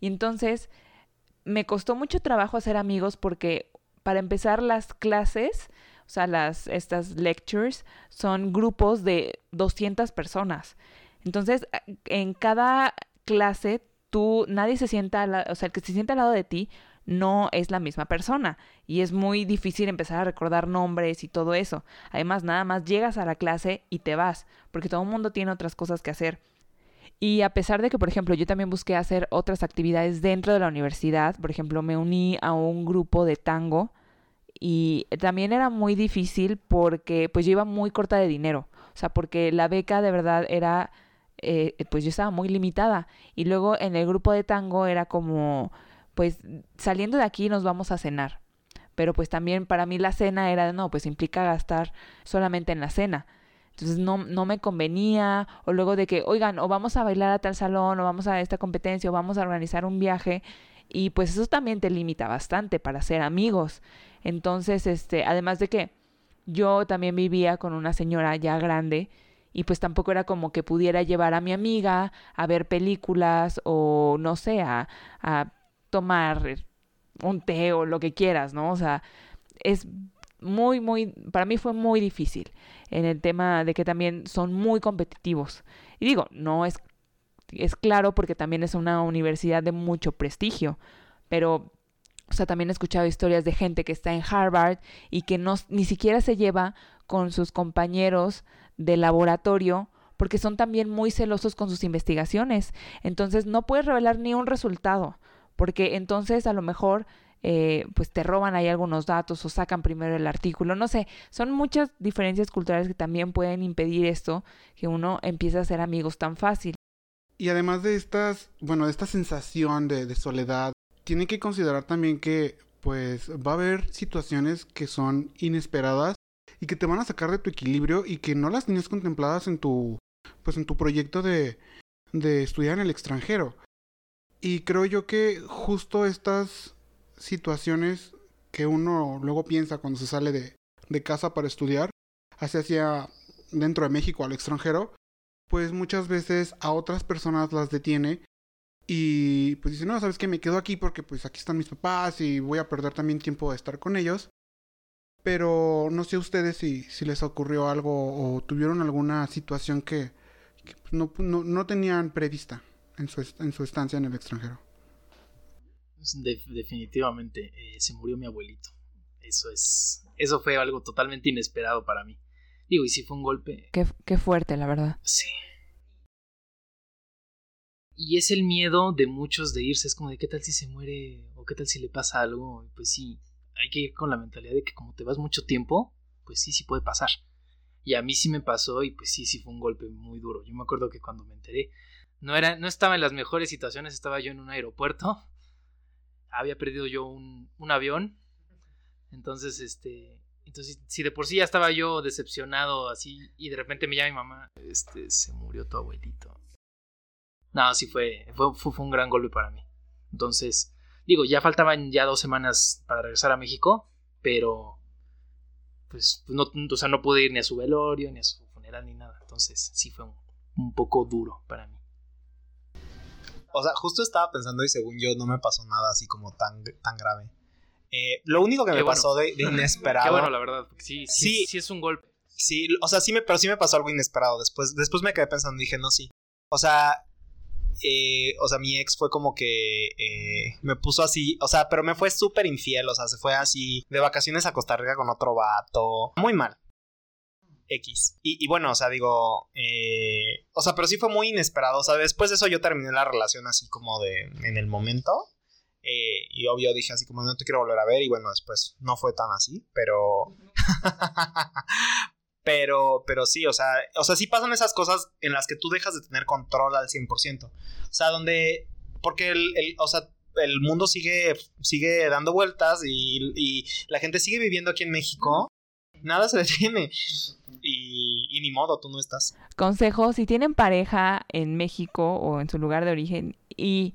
Y entonces me costó mucho trabajo hacer amigos porque para empezar las clases, o sea, las, estas lectures son grupos de 200 personas. Entonces, en cada clase, tú, nadie se sienta, o sea, el que se sienta al lado de ti no es la misma persona y es muy difícil empezar a recordar nombres y todo eso. Además, nada más llegas a la clase y te vas, porque todo el mundo tiene otras cosas que hacer. Y a pesar de que, por ejemplo, yo también busqué hacer otras actividades dentro de la universidad, por ejemplo, me uní a un grupo de tango y también era muy difícil porque pues yo iba muy corta de dinero, o sea, porque la beca de verdad era, eh, pues yo estaba muy limitada. Y luego en el grupo de tango era como, pues saliendo de aquí nos vamos a cenar, pero pues también para mí la cena era, no, pues implica gastar solamente en la cena. Entonces no, no me convenía, o luego de que, oigan, o vamos a bailar a tal salón, o vamos a esta competencia, o vamos a organizar un viaje, y pues eso también te limita bastante para ser amigos. Entonces, este, además de que yo también vivía con una señora ya grande, y pues tampoco era como que pudiera llevar a mi amiga a ver películas o no sé, a, a tomar un té o lo que quieras, ¿no? O sea, es muy, muy, para mí fue muy difícil en el tema de que también son muy competitivos. Y digo, no es, es claro porque también es una universidad de mucho prestigio, pero, o sea, también he escuchado historias de gente que está en Harvard y que no, ni siquiera se lleva con sus compañeros de laboratorio porque son también muy celosos con sus investigaciones. Entonces no puedes revelar ni un resultado, porque entonces a lo mejor eh, pues te roban ahí algunos datos o sacan primero el artículo, no sé, son muchas diferencias culturales que también pueden impedir esto, que uno empiece a ser amigos tan fácil. Y además de estas, bueno, de esta sensación de, soledad, tiene que considerar también que pues va a haber situaciones que son inesperadas y que te van a sacar de tu equilibrio y que no las tenías contempladas en tu pues en tu proyecto de de estudiar en el extranjero. Y creo yo que justo estas situaciones que uno luego piensa cuando se sale de, de casa para estudiar, hacia hacia dentro de México al extranjero, pues muchas veces a otras personas las detiene y pues dice, no, sabes que me quedo aquí porque pues aquí están mis papás y voy a perder también tiempo de estar con ellos. Pero no sé ustedes si, si les ocurrió algo o tuvieron alguna situación que, que no, no, no, tenían prevista en su, en su estancia en el extranjero. De, definitivamente, eh, se murió mi abuelito. Eso es. Eso fue algo totalmente inesperado para mí. Digo, y si fue un golpe. Qué, qué fuerte, la verdad. Sí. Y es el miedo de muchos de irse. Es como de qué tal si se muere o qué tal si le pasa algo. Pues sí, hay que ir con la mentalidad de que como te vas mucho tiempo, pues sí, sí puede pasar. Y a mí sí me pasó y pues sí, sí fue un golpe muy duro. Yo me acuerdo que cuando me enteré, no, era, no estaba en las mejores situaciones, estaba yo en un aeropuerto había perdido yo un, un avión. Entonces, este, entonces, si de por sí ya estaba yo decepcionado así y de repente me llama mi mamá, este, se murió tu abuelito. No, sí fue, fue, fue, un gran golpe para mí. Entonces, digo, ya faltaban ya dos semanas para regresar a México, pero pues no, o sea, no pude ir ni a su velorio, ni a su funeral, ni nada. Entonces, sí fue un, un poco duro para mí. O sea, justo estaba pensando y según yo no me pasó nada así como tan, tan grave. Eh, lo único que Qué me bueno. pasó de, de inesperado. Qué bueno, la verdad. porque Sí, sí, Sí. sí, es un golpe. Sí, o sea, sí me, pero sí me pasó algo inesperado. Después, después me quedé pensando y dije, no, sí. O sea, eh, o sea, mi ex fue como que eh, me puso así, o sea, pero me fue súper infiel, o sea, se fue así de vacaciones a Costa Rica con otro vato. Muy mal. X. Y, y bueno, o sea, digo, eh, o sea, pero sí fue muy inesperado. O sea, después de eso yo terminé la relación así como de en el momento. Eh, y obvio dije así como no te quiero volver a ver. Y bueno, después no fue tan así, pero. pero, pero sí, o sea, o sea, sí pasan esas cosas en las que tú dejas de tener control al 100%. O sea, donde. Porque el, el o sea, el mundo sigue, sigue dando vueltas y, y la gente sigue viviendo aquí en México. Nada se detiene. Y, y, ni modo, tú no estás. Consejo, si tienen pareja en México o en su lugar de origen y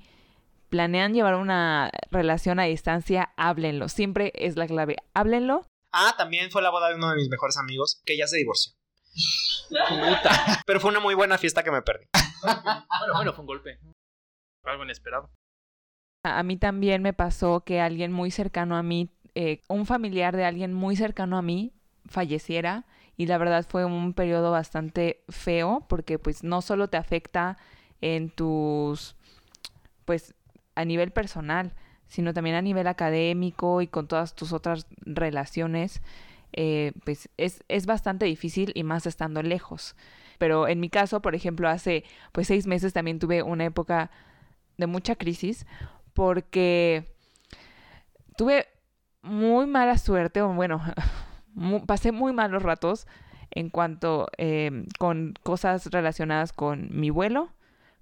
planean llevar una relación a distancia, háblenlo. Siempre es la clave. Háblenlo. Ah, también fue la boda de uno de mis mejores amigos que ya se divorció. Puta. Pero fue una muy buena fiesta que me perdí. bueno, bueno, fue un golpe. Algo inesperado. A mí también me pasó que alguien muy cercano a mí, eh, un familiar de alguien muy cercano a mí, falleciera y la verdad fue un periodo bastante feo porque pues no solo te afecta en tus, pues a nivel personal, sino también a nivel académico y con todas tus otras relaciones, eh, pues es, es bastante difícil y más estando lejos. Pero en mi caso, por ejemplo, hace pues seis meses también tuve una época de mucha crisis porque tuve muy mala suerte, o bueno, pasé muy malos ratos en cuanto eh, con cosas relacionadas con mi vuelo,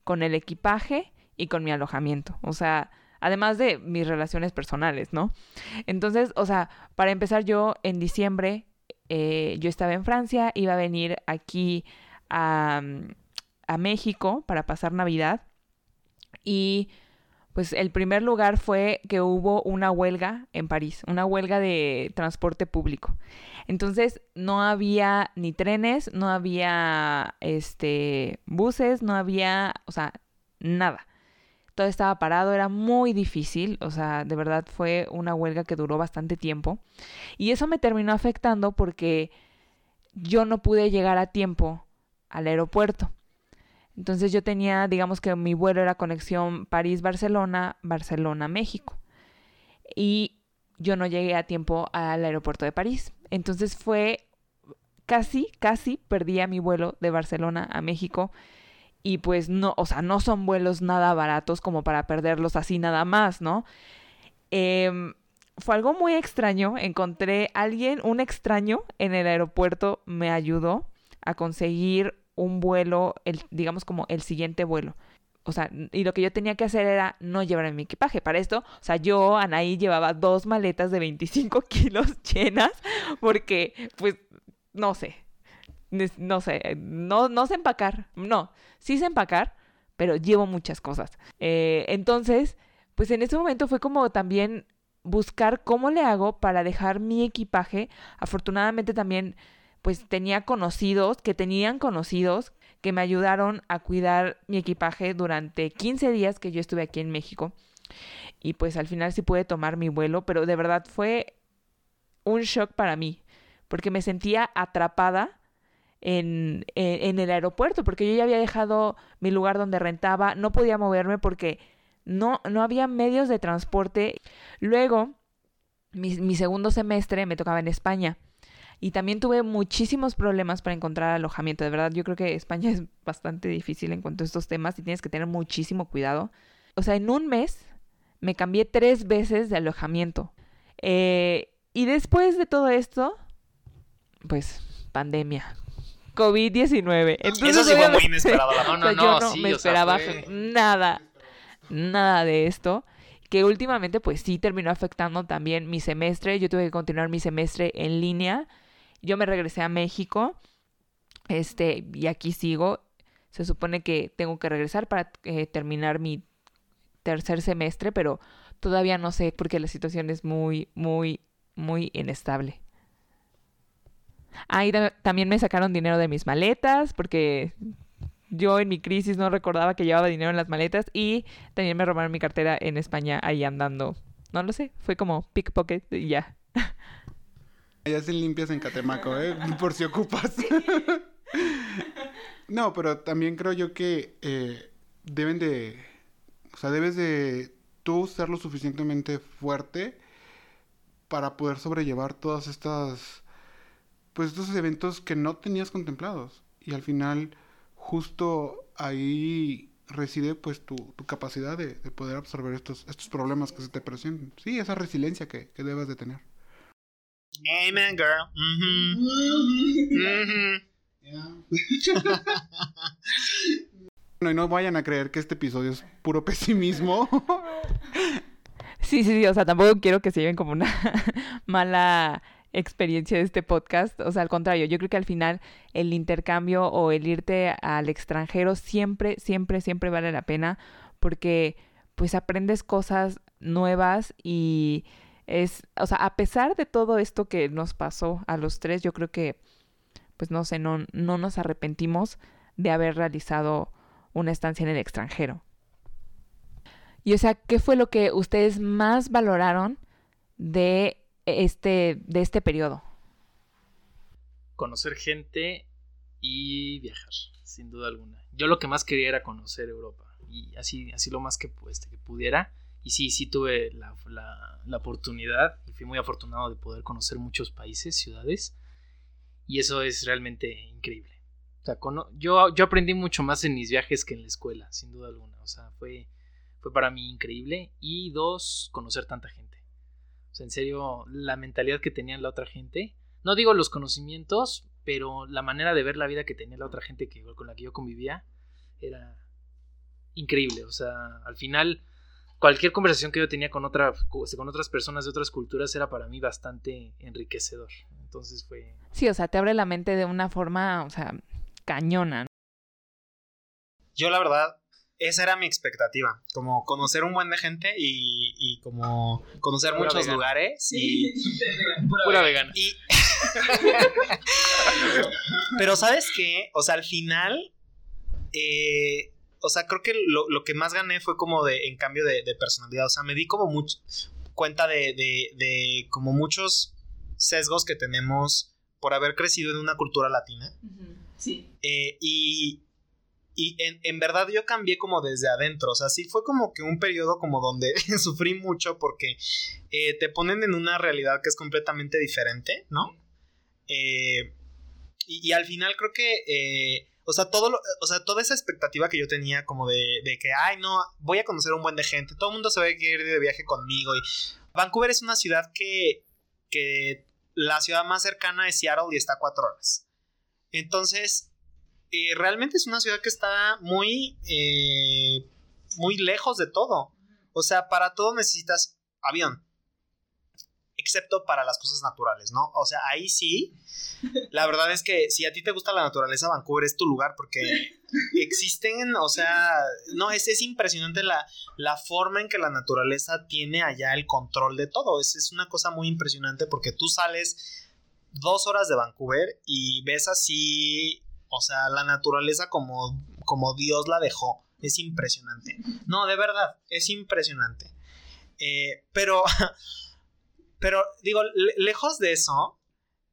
con el equipaje y con mi alojamiento. O sea, además de mis relaciones personales, ¿no? Entonces, o sea, para empezar yo en diciembre, eh, yo estaba en Francia, iba a venir aquí a, a México para pasar Navidad y pues el primer lugar fue que hubo una huelga en París, una huelga de transporte público. Entonces no había ni trenes, no había este buses, no había, o sea, nada. Todo estaba parado, era muy difícil, o sea, de verdad fue una huelga que duró bastante tiempo. Y eso me terminó afectando porque yo no pude llegar a tiempo al aeropuerto. Entonces yo tenía, digamos que mi vuelo era conexión París-Barcelona, Barcelona-México. Y yo no llegué a tiempo al aeropuerto de París. Entonces fue casi, casi perdía mi vuelo de Barcelona a México. Y pues no, o sea, no son vuelos nada baratos como para perderlos así nada más, ¿no? Em, fue algo muy extraño. Encontré alguien, un extraño en el aeropuerto, me ayudó a conseguir un vuelo, el, digamos como el siguiente vuelo. O sea, y lo que yo tenía que hacer era no llevar mi equipaje. Para esto, o sea, yo, Anaí, llevaba dos maletas de 25 kilos llenas porque, pues, no sé, no sé, no, no sé empacar. No, sí sé empacar, pero llevo muchas cosas. Eh, entonces, pues en ese momento fue como también buscar cómo le hago para dejar mi equipaje. Afortunadamente también pues tenía conocidos, que tenían conocidos, que me ayudaron a cuidar mi equipaje durante 15 días que yo estuve aquí en México. Y pues al final sí pude tomar mi vuelo, pero de verdad fue un shock para mí, porque me sentía atrapada en, en, el aeropuerto, porque yo ya había dejado mi lugar donde rentaba, no podía moverme porque no, no había medios de transporte. Luego, mi, mi segundo semestre me tocaba en España. Y también tuve muchísimos problemas para encontrar alojamiento. De verdad, yo creo que España es bastante difícil en cuanto a estos temas y tienes que tener muchísimo cuidado. O sea, en un mes me cambié tres veces de alojamiento. Eh, y después de todo esto, pues, pandemia. COVID-19. Eso sí fue muy inesperado. No, no, no, yo no me esperaba nada, nada de esto que últimamente pues sí terminó afectando también mi semestre. Yo tuve que continuar mi semestre en línea yo me regresé a México, este, y aquí sigo. Se supone que tengo que regresar para eh, terminar mi tercer semestre, pero todavía no sé porque la situación es muy, muy, muy inestable. Ahí también me sacaron dinero de mis maletas porque yo en mi crisis no recordaba que llevaba dinero en las maletas y también me robaron mi cartera en España ahí andando. No lo sé, fue como pickpocket y ya. Ya hacen limpias en Catemaco, ¿eh? Por si ocupas. no, pero también creo yo que eh, deben de... O sea, debes de tú ser lo suficientemente fuerte para poder sobrellevar todas estas... Pues estos eventos que no tenías contemplados. Y al final, justo ahí reside pues tu, tu capacidad de, de, poder absorber estos, estos problemas que se te presentan. Sí, esa resiliencia que, que debes de tener. Amen, girl. bueno, y no vayan a creer que este episodio es puro pesimismo. sí, sí, sí, o sea, tampoco quiero que se lleven como una mala experiencia de este podcast. O sea, al contrario, yo creo que al final el intercambio o el irte al extranjero siempre, siempre, siempre vale la pena porque pues aprendes cosas nuevas y es, o sea, a pesar de todo esto que nos pasó a los tres, yo creo que, pues no sé, no, no nos arrepentimos de haber realizado una estancia en el extranjero. Y o sea, ¿qué fue lo que ustedes más valoraron de este, de este periodo? Conocer gente y viajar, sin duda alguna. Yo lo que más quería era conocer Europa y así, así lo más que, pues, que pudiera. Y sí, sí tuve la, la, oportunidad y fui muy afortunado de poder conocer muchos países, ciudades. Y eso es realmente increíble. O sea, yo, yo aprendí mucho más en mis viajes que en la escuela, sin duda alguna. O sea, fue, fue para mí increíble. Y dos, conocer tanta gente. O sea, en serio, la mentalidad que tenía la otra gente. No digo los conocimientos, pero la manera de ver la vida que tenía la otra gente que, con la que yo convivía era increíble. O sea, al final, cualquier conversación que yo tenía con, otra, con otras personas de otras culturas era para mí bastante enriquecedor. Entonces fue... Sí, o sea, te abre la mente de una forma, o sea, cañona. Yo la verdad, esa era mi expectativa, como conocer un buen de gente y, y como conocer muchos lugares y pura, vegana. Pero sabes qué, o sea, al final, eh, o sea, creo que lo, que más gané fue como de, en cambio de, personalidad, o sea, me di como mucho cuenta de, de, como muchos sesgos que tenemos por haber crecido en una cultura latina. Eh, y y en, verdad yo cambié como desde adentro, o sea, sí fue como que un periodo como donde sufrí mucho porque eh, te ponen en una realidad que es completamente diferente, ¿no? Eh, y, al final creo que, o sea, todo o sea, toda esa expectativa que yo tenía como de, de, que, ay, no, voy a conocer un buen de gente, todo el mundo se va a ir de viaje conmigo y Vancouver es una ciudad que, que la ciudad más cercana es Seattle y está a cuatro horas. Entonces, eh, realmente es una ciudad que está muy, eh, muy lejos de todo. O sea, para todo necesitas avión. Excepto para las cosas naturales, ¿no? O sea, ahí sí. La verdad es que si a ti te gusta la naturaleza, Vancouver es tu lugar porque existen, o sea, no, es, es impresionante la, la forma en que la naturaleza tiene allá el control de todo. Es, es una cosa muy impresionante porque tú sales dos horas de Vancouver y ves así, o sea, la naturaleza como, como Dios la dejó. Es impresionante. No, de verdad, es impresionante. Eh, pero, pero digo, lejos de eso,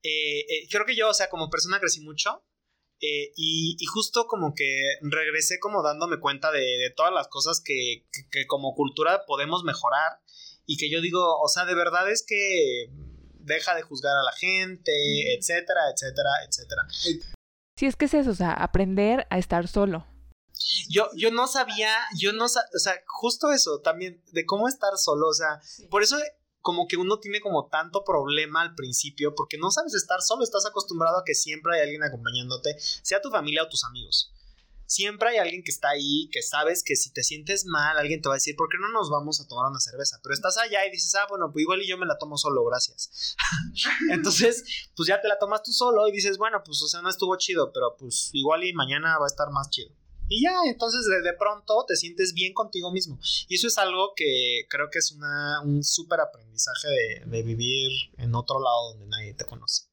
eh, eh, creo que yo, o sea, como persona crecí mucho. y, justo como que regresé como dándome cuenta de, todas las cosas que, que, como cultura podemos mejorar. Y que yo digo, o sea, de verdad es que deja de juzgar a la gente, etcétera, etcétera, etcétera. Sí, es que es eso, o sea, aprender a estar solo. Yo, yo no sabía, yo no sabía, o sea, justo eso también, de cómo estar solo, o sea, por eso como que uno tiene como tanto problema al principio, porque no sabes estar solo, estás acostumbrado a que siempre hay alguien acompañándote, sea tu familia o tus amigos siempre hay alguien que está ahí, que sabes que si te sientes mal, alguien te va a decir, ¿por qué no nos vamos a tomar una cerveza? Pero estás allá y dices, ah, bueno, pues igual y yo me la tomo solo, gracias. Entonces, pues ya te la tomas tú solo y dices, bueno, pues o sea, no estuvo chido, pero pues igual y mañana va a estar más chido. Y ya, entonces de, pronto te sientes bien contigo mismo. Y eso es algo que creo que es una, un súper aprendizaje de, vivir en otro lado donde nadie te conoce.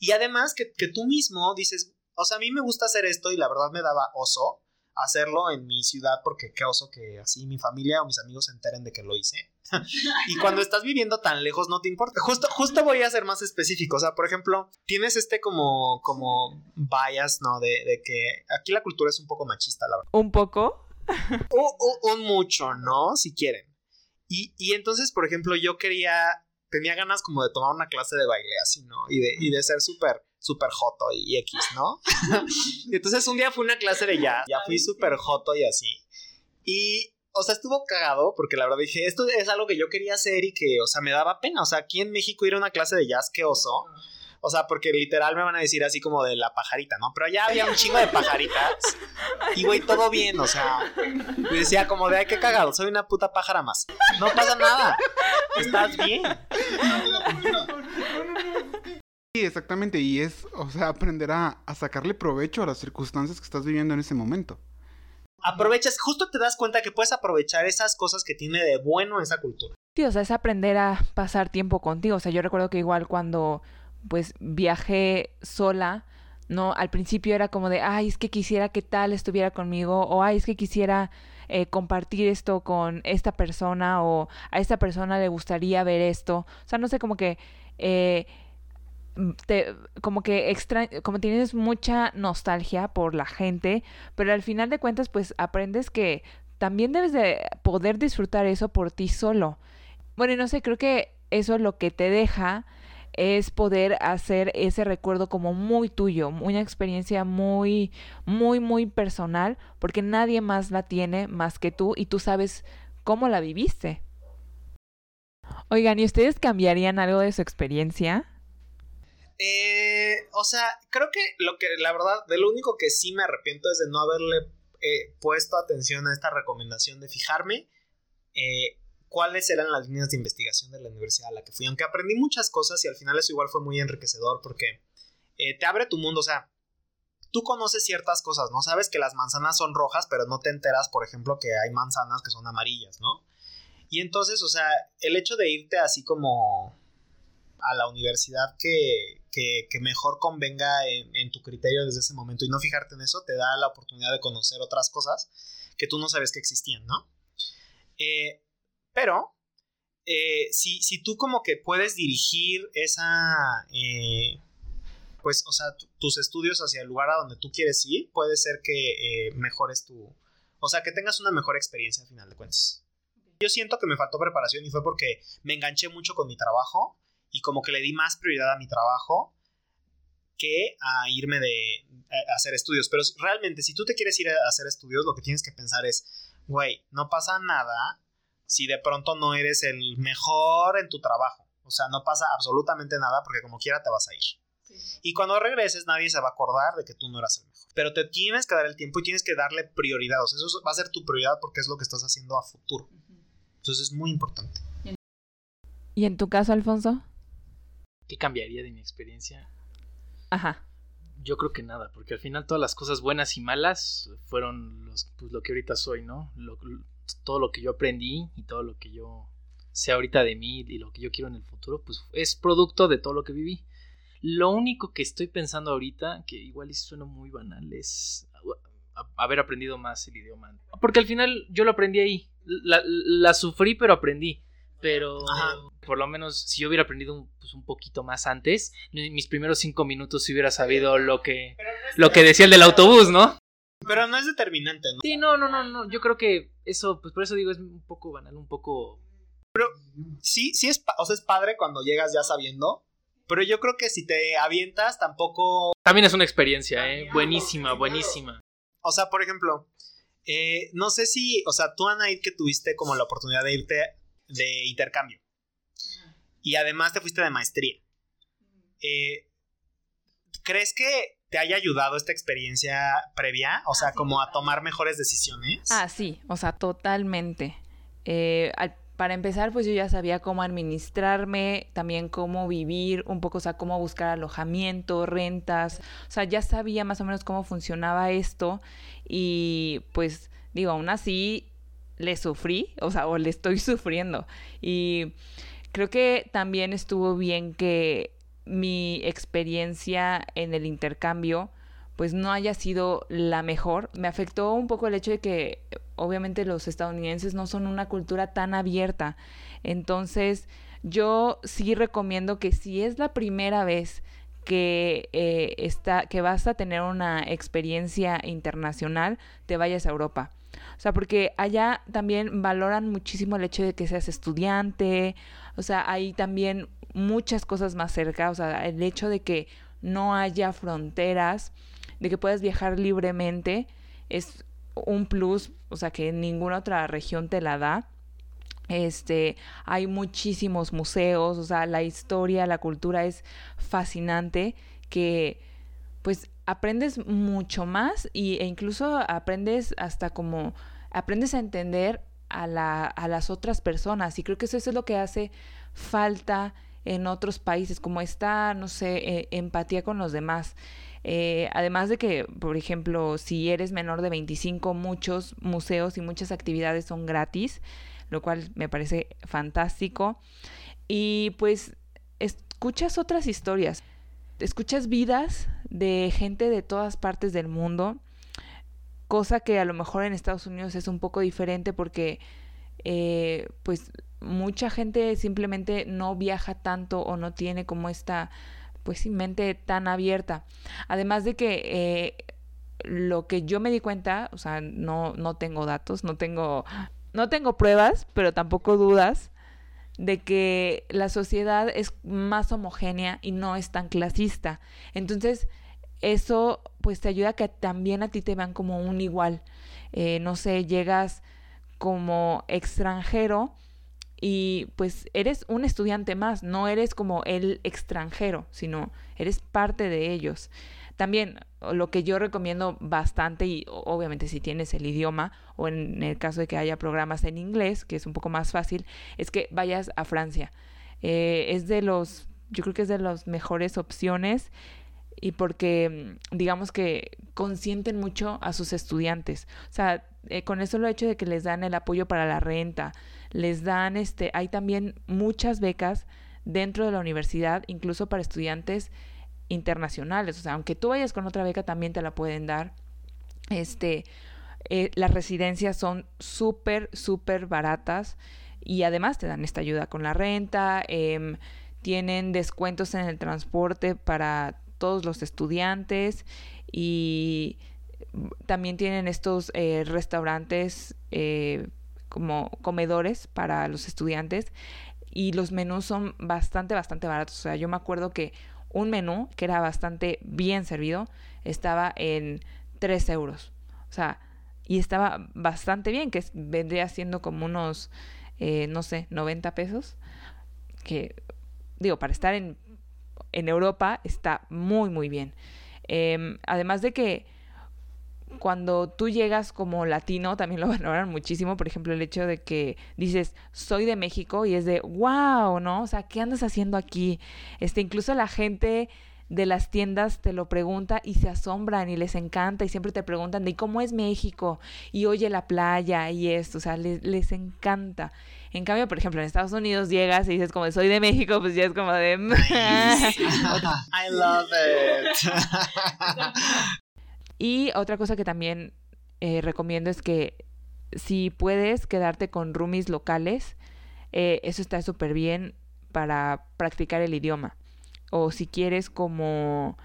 Y además que, que tú mismo dices, o sea, a mí me gusta hacer esto y la verdad me daba oso hacerlo en mi ciudad porque qué oso que así mi familia o mis amigos se enteren de que lo hice. y cuando estás viviendo tan lejos no te importa. Justo, justo voy a ser más específico. O sea, por ejemplo, tienes este como, como bias, ¿no? De, que aquí la cultura es un poco machista, la verdad. ¿Un poco? un, mucho, ¿no? Si quieren. Y, y entonces, por ejemplo, yo quería, tenía ganas como de tomar una clase de baile así, ¿no? Y de, y de ser súper súper joto y, X, ¿no? entonces un día fui a una clase de jazz, ya fui súper joto y así. Y, o sea, estuvo cagado porque la verdad dije, esto es algo que yo quería hacer y que, o sea, me daba pena. O sea, aquí en México ir a una clase de jazz, qué oso. O sea, porque literal me van a decir así como de la pajarita, ¿no? Pero allá había un chingo de pajaritas. Y güey, todo bien, o sea. Me decía como de ay, qué cagado, soy una puta pájara más. No pasa nada. Estás bien. Sí, exactamente, y es, o sea, aprender a, sacarle provecho a las circunstancias que estás viviendo en ese momento. Aprovechas, justo te das cuenta que puedes aprovechar esas cosas que tiene de bueno esa cultura. Sí, o sea, es aprender a pasar tiempo contigo. O sea, yo recuerdo que igual cuando pues viajé sola, ¿no? Al principio era como de, ay, es que quisiera que tal estuviera conmigo, o ay, es que quisiera eh, compartir esto con esta persona, o a esta persona le gustaría ver esto. O sea, no sé, como que... Eh, te, como que extra, como tienes mucha nostalgia por la gente, pero al final de cuentas pues aprendes que también debes de poder disfrutar eso por ti solo. Bueno, y no sé, creo que eso es lo que te deja es poder hacer ese recuerdo como muy tuyo, una experiencia muy, muy, muy personal, porque nadie más la tiene más que tú y tú sabes cómo la viviste. Oigan, ¿y ustedes cambiarían algo de su experiencia? Eh, o sea, creo que lo que, la verdad, de lo único que sí me arrepiento es de no haberle eh, puesto atención a esta recomendación de fijarme eh, cuáles eran las líneas de investigación de la universidad a la que fui. Aunque aprendí muchas cosas y al final eso igual fue muy enriquecedor porque eh, te abre tu mundo. O sea, tú conoces ciertas cosas, ¿no? Sabes que las manzanas son rojas, pero no te enteras, por ejemplo, que hay manzanas que son amarillas, ¿no? Y entonces, o sea, el hecho de irte así como a la universidad que, que, mejor convenga en, tu criterio desde ese momento y no fijarte en eso, te da la oportunidad de conocer otras cosas que tú no sabes que existían, ¿no? Eh, pero, eh, si, si, tú como que puedes dirigir esa, eh, pues, o sea, tus estudios hacia el lugar a donde tú quieres ir, puede ser que mejores tu, o sea, que tengas una mejor experiencia al final de cuentas. Yo siento que me faltó preparación y fue porque me enganché mucho con mi trabajo y como que le di más prioridad a mi trabajo que a irme de hacer estudios. Pero realmente, si tú te quieres ir a hacer estudios, lo que tienes que pensar es, güey, no pasa nada si de pronto no eres el mejor en tu trabajo. O sea, no pasa absolutamente nada porque como quiera te vas a ir. Y cuando regreses nadie se va a acordar de que tú no eras el mejor. Pero te tienes que dar el tiempo y tienes que darle prioridad. O sea, eso va a ser tu prioridad porque es lo que estás haciendo a futuro. Entonces es muy importante. ¿Y en tu caso, Alfonso? ¿Qué cambiaría de mi experiencia? Ajá. Yo creo que nada, porque al final todas las cosas buenas y malas fueron los, pues, lo que ahorita soy, ¿no? todo lo que yo aprendí y todo lo que yo sé ahorita de mí y lo que yo quiero en el futuro, pues es producto de todo lo que viví. Lo único que estoy pensando ahorita, que igual suena muy banal, es haber aprendido más el idioma. Porque al final yo lo aprendí ahí. la sufrí, pero aprendí. Pero por lo menos si yo hubiera aprendido un, pues, un poquito más antes, mis primeros cinco minutos si hubiera sabido lo que, lo que decía el del autobús, ¿no? Pero no es determinante, ¿no? Sí, no, no, no, no. Yo creo que eso, pues por eso digo, es un poco banal, un poco. Pero sí, sí es, o sea, es padre cuando llegas ya sabiendo. Pero yo creo que si te avientas, tampoco. También es una experiencia, ¿eh? Buenísima, buenísima. O sea, por ejemplo, eh, no sé si, o sea, tú, Anaid, que tuviste como la oportunidad de irte de intercambio. Y además te fuiste de maestría. Eh, ¿Crees que te haya ayudado esta experiencia previa? O sea, ah, como a tomar mejores decisiones. Ah, sí, o sea, totalmente. Eh, para empezar, pues yo ya sabía cómo administrarme, también cómo vivir, un poco, o sea, cómo buscar alojamiento, rentas, o sea, ya sabía más o menos cómo funcionaba esto y pues digo, aún así le sufrí, o sea, o le estoy sufriendo. Y creo que también estuvo bien que mi experiencia en el intercambio pues no haya sido la mejor. Me afectó un poco el hecho de que obviamente los estadounidenses no son una cultura tan abierta. Entonces yo sí recomiendo que si es la primera vez que, eh, está, que vas a tener una experiencia internacional, te vayas a Europa. O sea, porque allá también valoran muchísimo el hecho de que seas estudiante, o sea, hay también muchas cosas más cerca, o sea, el hecho de que no haya fronteras, de que puedas viajar libremente, es un plus, o sea, que ninguna otra región te la da. Este, hay muchísimos museos, o sea, la historia, la cultura es fascinante que pues aprendes mucho más y, e incluso aprendes hasta como, aprendes a entender a, la, a las otras personas y creo que eso, es lo que hace falta en otros países, como esta, no sé, eh, empatía con los demás. Eh, además de que, por ejemplo, si eres menor de 25, muchos museos y muchas actividades son gratis, lo cual me parece fantástico. Y pues escuchas otras historias, escuchas vidas de gente de todas partes del mundo, cosa que a lo mejor en Estados Unidos es un poco diferente porque eh, pues mucha gente simplemente no viaja tanto o no tiene como esta pues mente tan abierta. Además de que eh, lo que yo me di cuenta, o sea, no, no tengo datos, no tengo, no tengo pruebas, pero tampoco dudas de que la sociedad es más homogénea y no es tan clasista. Entonces, eso pues te ayuda a que también a ti te vean como un igual. Eh, no sé, llegas como extranjero y pues eres un estudiante más, no eres como el extranjero, sino eres parte de ellos. También lo que yo recomiendo bastante, y obviamente si tienes el idioma, o en el caso de que haya programas en inglés, que es un poco más fácil, es que vayas a Francia. Eh, es de los, yo creo que es de las mejores opciones y porque mm, digamos que consienten mucho a sus estudiantes. O sea, eh, con eso lo hecho de que les dan el apoyo para la renta, les dan este, hay también muchas becas dentro de la universidad, incluso para estudiantes internacionales. O sea, aunque tú vayas con otra beca, también te la pueden dar. Este, eh, las residencias son súper, súper baratas y además te dan esta ayuda con la renta, em, tienen descuentos en el transporte para todos los estudiantes y también tienen estos eh, restaurantes eh, como comedores para los estudiantes y los menús son bastante, bastante baratos. O sea, yo me acuerdo que un menú que era bastante bien servido estaba en 3 euros. O sea, y estaba bastante bien, que vendría siendo como unos, eh, no sé, 90 pesos. Que, digo, para estar en, en Europa está muy, muy bien. Em, además de que cuando tú llegas como latino, también lo valoran muchísimo. Por ejemplo, el hecho de que dices, soy de México y es de, wow, ¿no? O sea, ¿qué andas haciendo aquí? Este, incluso la gente de las tiendas te lo pregunta y se asombran y les encanta y siempre te preguntan de cómo es México y oye la playa y esto, o sea, les, les encanta. En cambio, por ejemplo, en Estados Unidos llegas y dices como soy de México, pues ya es como de... I love it. Y otra cosa que también eh, recomiendo es que si puedes quedarte con roomies locales, eh, eso está súper bien para practicar el idioma. O si quieres como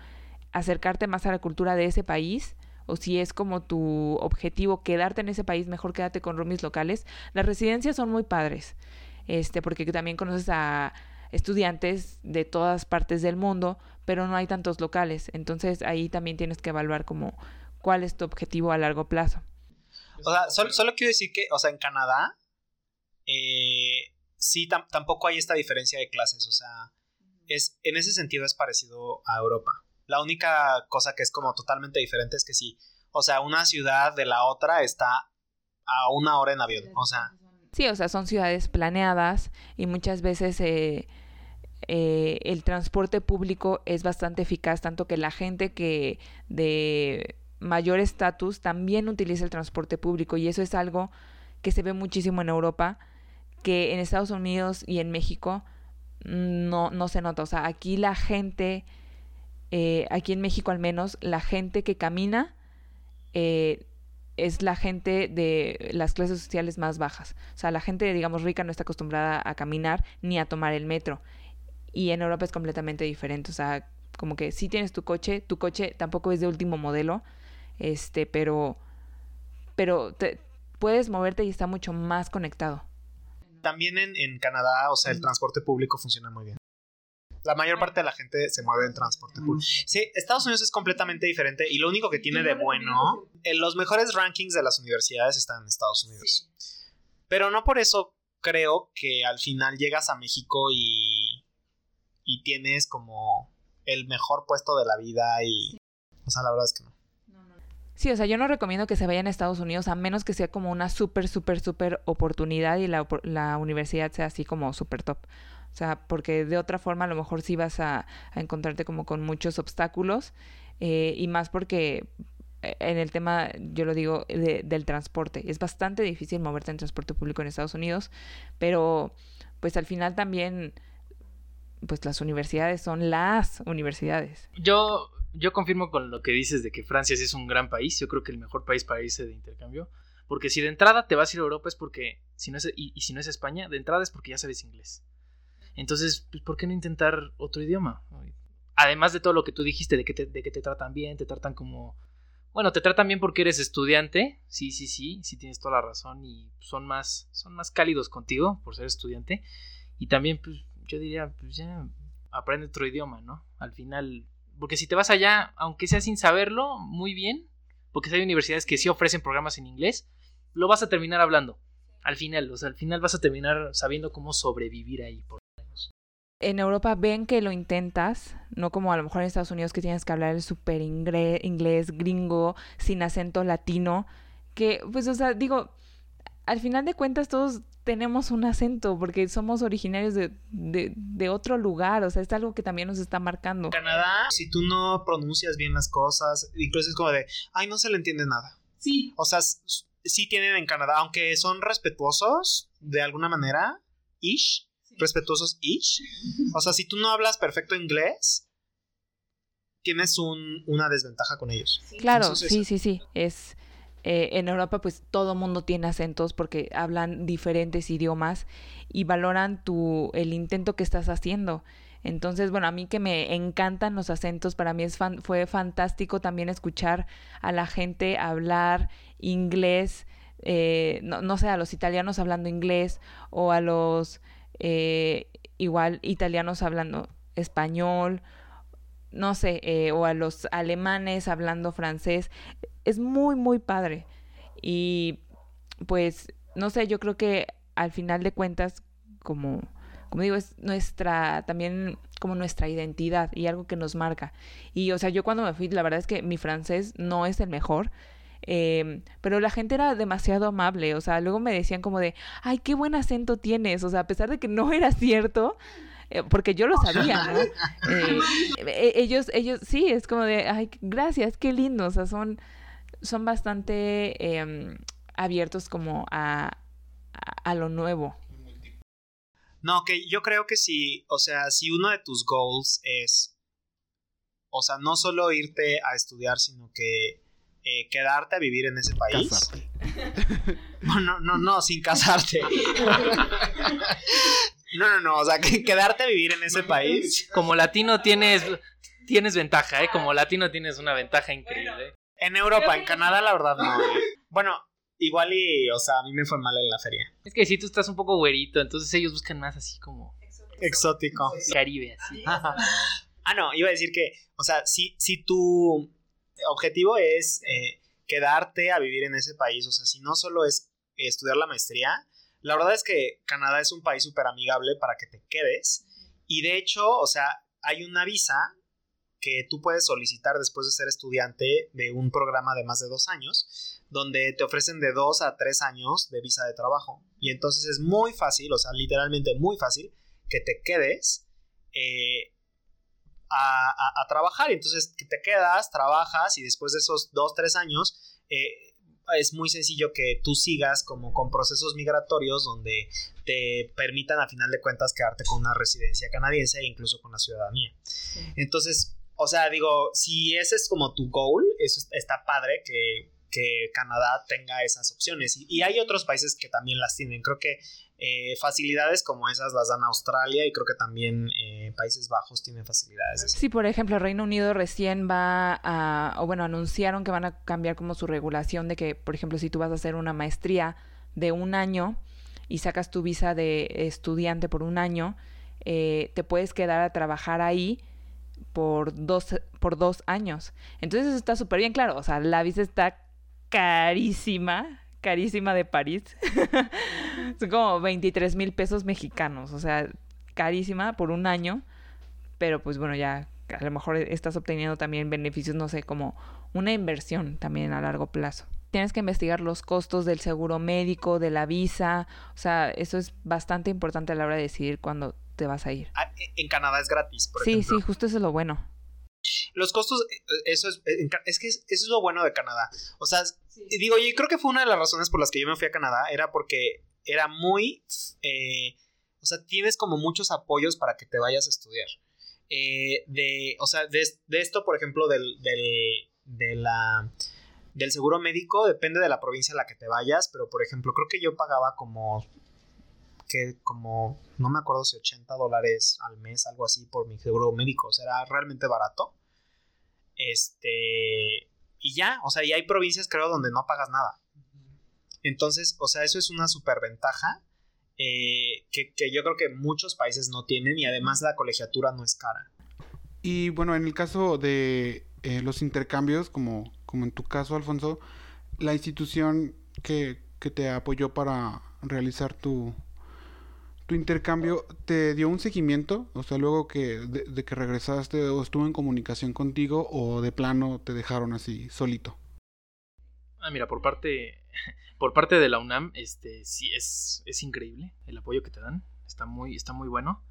acercarte más a la cultura de ese país, o si es como tu objetivo quedarte en ese país, mejor quédate con roomies locales. Las residencias son muy padres, este, porque también conoces a estudiantes de todas partes del mundo, pero no hay tantos locales. Entonces ahí también tienes que evaluar como cuál es tu objetivo a largo plazo. O sea, solo, quiero decir que, o sea, en Canadá, eh, sí, tampoco hay esta diferencia de clases. O sea, es, en ese sentido es parecido a Europa. La única cosa que es como totalmente diferente es que sí, o sea, una ciudad de la otra está a una hora en avión. O sea. Sí, o sea, son ciudades planeadas y muchas veces eh, eh, el transporte público es bastante eficaz, tanto que la gente que de mayor estatus también utiliza el transporte público y eso es algo que se ve muchísimo en Europa, que en Estados Unidos y en México no, no se nota. O sea, aquí la gente, eh, aquí en México al menos, la gente que camina eh, es la gente de las clases sociales más bajas. O sea, la gente, digamos, rica no está acostumbrada a caminar ni a tomar el metro. Y en Europa es completamente diferente. O sea, como que si tienes tu coche, tu coche tampoco es de último modelo, este, pero, pero te, puedes moverte y está mucho más conectado. También en, en Canadá, o sea, el transporte público funciona muy bien. La mayor parte de la gente se mueve en transporte público. Sí, Estados Unidos es completamente diferente y lo único que tiene de bueno, en los mejores rankings de las universidades están en Estados Unidos. Pero no por eso creo que al final llegas a México y, y tienes como el mejor puesto de la vida y... O sea, la verdad es que no. Sí, o sea, yo no recomiendo que se vayan a Estados Unidos a menos que sea como una súper, súper, súper oportunidad y la, la, universidad sea así como súper top. O sea, porque de otra forma a lo mejor sí vas a, encontrarte como con muchos obstáculos eh, y más porque eh, en el tema, yo lo digo, del transporte. Es bastante difícil moverte en transporte público en Estados Unidos, pero pues al final también, pues las universidades son las universidades. Yo yo confirmo con lo que dices de que Francia es un gran país. Yo creo que el mejor país para irse de intercambio. Porque si de entrada te vas a ir a Europa es porque, si no es, y, y si no es España, de entrada es porque ya sabes inglés. Entonces, pues, ¿por qué no intentar otro idioma? Además de todo lo que tú dijiste, de que te, de que te tratan bien, te tratan como... Bueno, te tratan bien porque eres estudiante, sí, sí, sí, sí tienes toda la razón y son más, son más cálidos contigo por ser estudiante. Y también, pues, yo diría, pues ya, aprende otro idioma, ¿no? Al final, porque si te vas allá, aunque sea sin saberlo muy bien, porque hay universidades que sí ofrecen programas en inglés, lo vas a terminar hablando. Al final, o sea, al final vas a terminar sabiendo cómo sobrevivir ahí. Por. En Europa ven que lo intentas, no como a lo mejor en Estados Unidos que tienes que hablar el super inglés gringo, sin acento latino, que pues, o sea, digo, al final de cuentas todos tenemos un acento porque somos originarios de, de, de, otro lugar, o sea, es algo que también nos está marcando. Canadá, si tú no pronuncias bien las cosas, incluso es como de, ay, no se le entiende nada. Sí. O sea, sí tienen en Canadá, aunque son respetuosos de alguna manera, ish, sí. respetuosos ish. O sea, si tú no hablas perfecto inglés, tienes un, una desventaja con ellos. Sí. Claro, Entonces, sí, sí, sí, es... Eh, en Europa pues todo mundo tiene acentos porque hablan diferentes idiomas y valoran tu el intento que estás haciendo. Entonces, bueno, a mí que me encantan los acentos, para mí es fue fantástico también escuchar a la gente hablar inglés, eh, no, no, sé, a los italianos hablando inglés o a los eh, igual italianos hablando español, no sé, eh, o a los alemanes hablando francés. Es muy, muy padre. Y pues, no sé, yo creo que al final de cuentas, como como digo, es nuestra, también como nuestra identidad y algo que nos marca. Y, o sea, yo cuando me fui, la verdad es que mi francés no es el mejor, eh, pero la gente era demasiado amable, o sea, luego me decían como de, ay, qué buen acento tienes, o sea, a pesar de que no era cierto, eh, porque yo lo sabía, ¿no? Eh, ellos, ellos, sí, es como de, ay, gracias, qué lindo, o sea, son, son bastante em, abiertos como a, a, a lo nuevo. No, que yo creo que si, o sea, si uno de tus goals es, o sea, no solo irte a estudiar, sino que eh, quedarte a vivir en ese país. Casarte. No, no, no, no, sin casarte. No, no, no, o sea, que quedarte a vivir en ese país. Como latino tienes, tienes ventaja, ¿eh? Como latino tienes una ventaja increíble. En Europa, en Canadá, la verdad no. Bueno, Igual y, o sea, a mí me fue mal en la feria. Es que si tú estás un poco güerito, entonces ellos buscan más así como... Exótico. Caribe, así. ah, no, iba a decir que, o sea, si, si tu objetivo es eh, quedarte a vivir en ese país, o sea, si no solo es estudiar la maestría, la verdad es que Canadá es un país súper amigable para que te quedes. Y de hecho, o sea, hay una visa que tú puedes solicitar después de ser estudiante de un programa de más de dos años, donde te ofrecen de dos a tres años de visa de trabajo. Y entonces es muy fácil, o sea, literalmente muy fácil, que te quedes eh, a, a, a, trabajar. Y entonces te quedas, trabajas y después de esos dos, tres años, eh, es muy sencillo que tú sigas como con procesos migratorios donde te permitan a final de cuentas quedarte con una residencia canadiense e incluso con la ciudadanía. Sí. Entonces, o sea, digo, si ese es como tu goal, eso está padre que, que Canadá tenga esas opciones. Y, y, hay otros países que también las tienen. Creo que eh, facilidades como esas las dan Australia y creo que también eh, Países Bajos tienen facilidades. Sí, por ejemplo, Reino Unido recién va a, o bueno, anunciaron que van a cambiar como su regulación de que, por ejemplo, si tú vas a hacer una maestría de un año y sacas tu visa de estudiante por un año, eh, te puedes quedar a trabajar ahí por dos, por dos años. Entonces eso está súper bien claro. O sea, la visa está carísima, carísima de París. Son como 23 mil pesos mexicanos. O sea, carísima por un año. Pero pues bueno, ya a lo mejor estás obteniendo también beneficios, no sé, como una inversión también a largo plazo. Tienes que investigar los costos del seguro médico, de la visa. O sea, eso es bastante importante a la hora de decidir cuándo te vas a ir. En Canadá es gratis, por sí, ejemplo. Sí, justo eso es lo bueno. Los costos, eso es, es que eso es lo bueno de Canadá. O sea, sí. digo, yo creo que fue una de las razones por las que yo me fui a Canadá, era porque era muy, eh, o sea, tienes como muchos apoyos para que te vayas a estudiar. eh, de, o sea, de, de esto, por ejemplo, del, del, de la, del seguro médico, depende de la provincia a la que te vayas, pero por ejemplo, creo que yo pagaba como, que como, no me acuerdo si 80 dólares al mes, algo así, por mi seguro médico, o sea, era realmente barato. Este, y ya, o sea, y hay provincias, creo, donde no pagas nada. Entonces, o sea, eso es una super ventaja eh, que, que, yo creo que muchos países no tienen y además la colegiatura no es cara. Y bueno, en el caso de eh, los intercambios, como, como en tu caso, Alfonso, la institución que, que te apoyó para realizar tu, tu intercambio, ¿te dio un seguimiento? O sea, luego que de, que regresaste o estuvo en comunicación contigo o de plano te dejaron así solito. Ah, mira, por parte por parte de la UNAM, este sí es, es increíble el apoyo que te dan, está muy está muy bueno.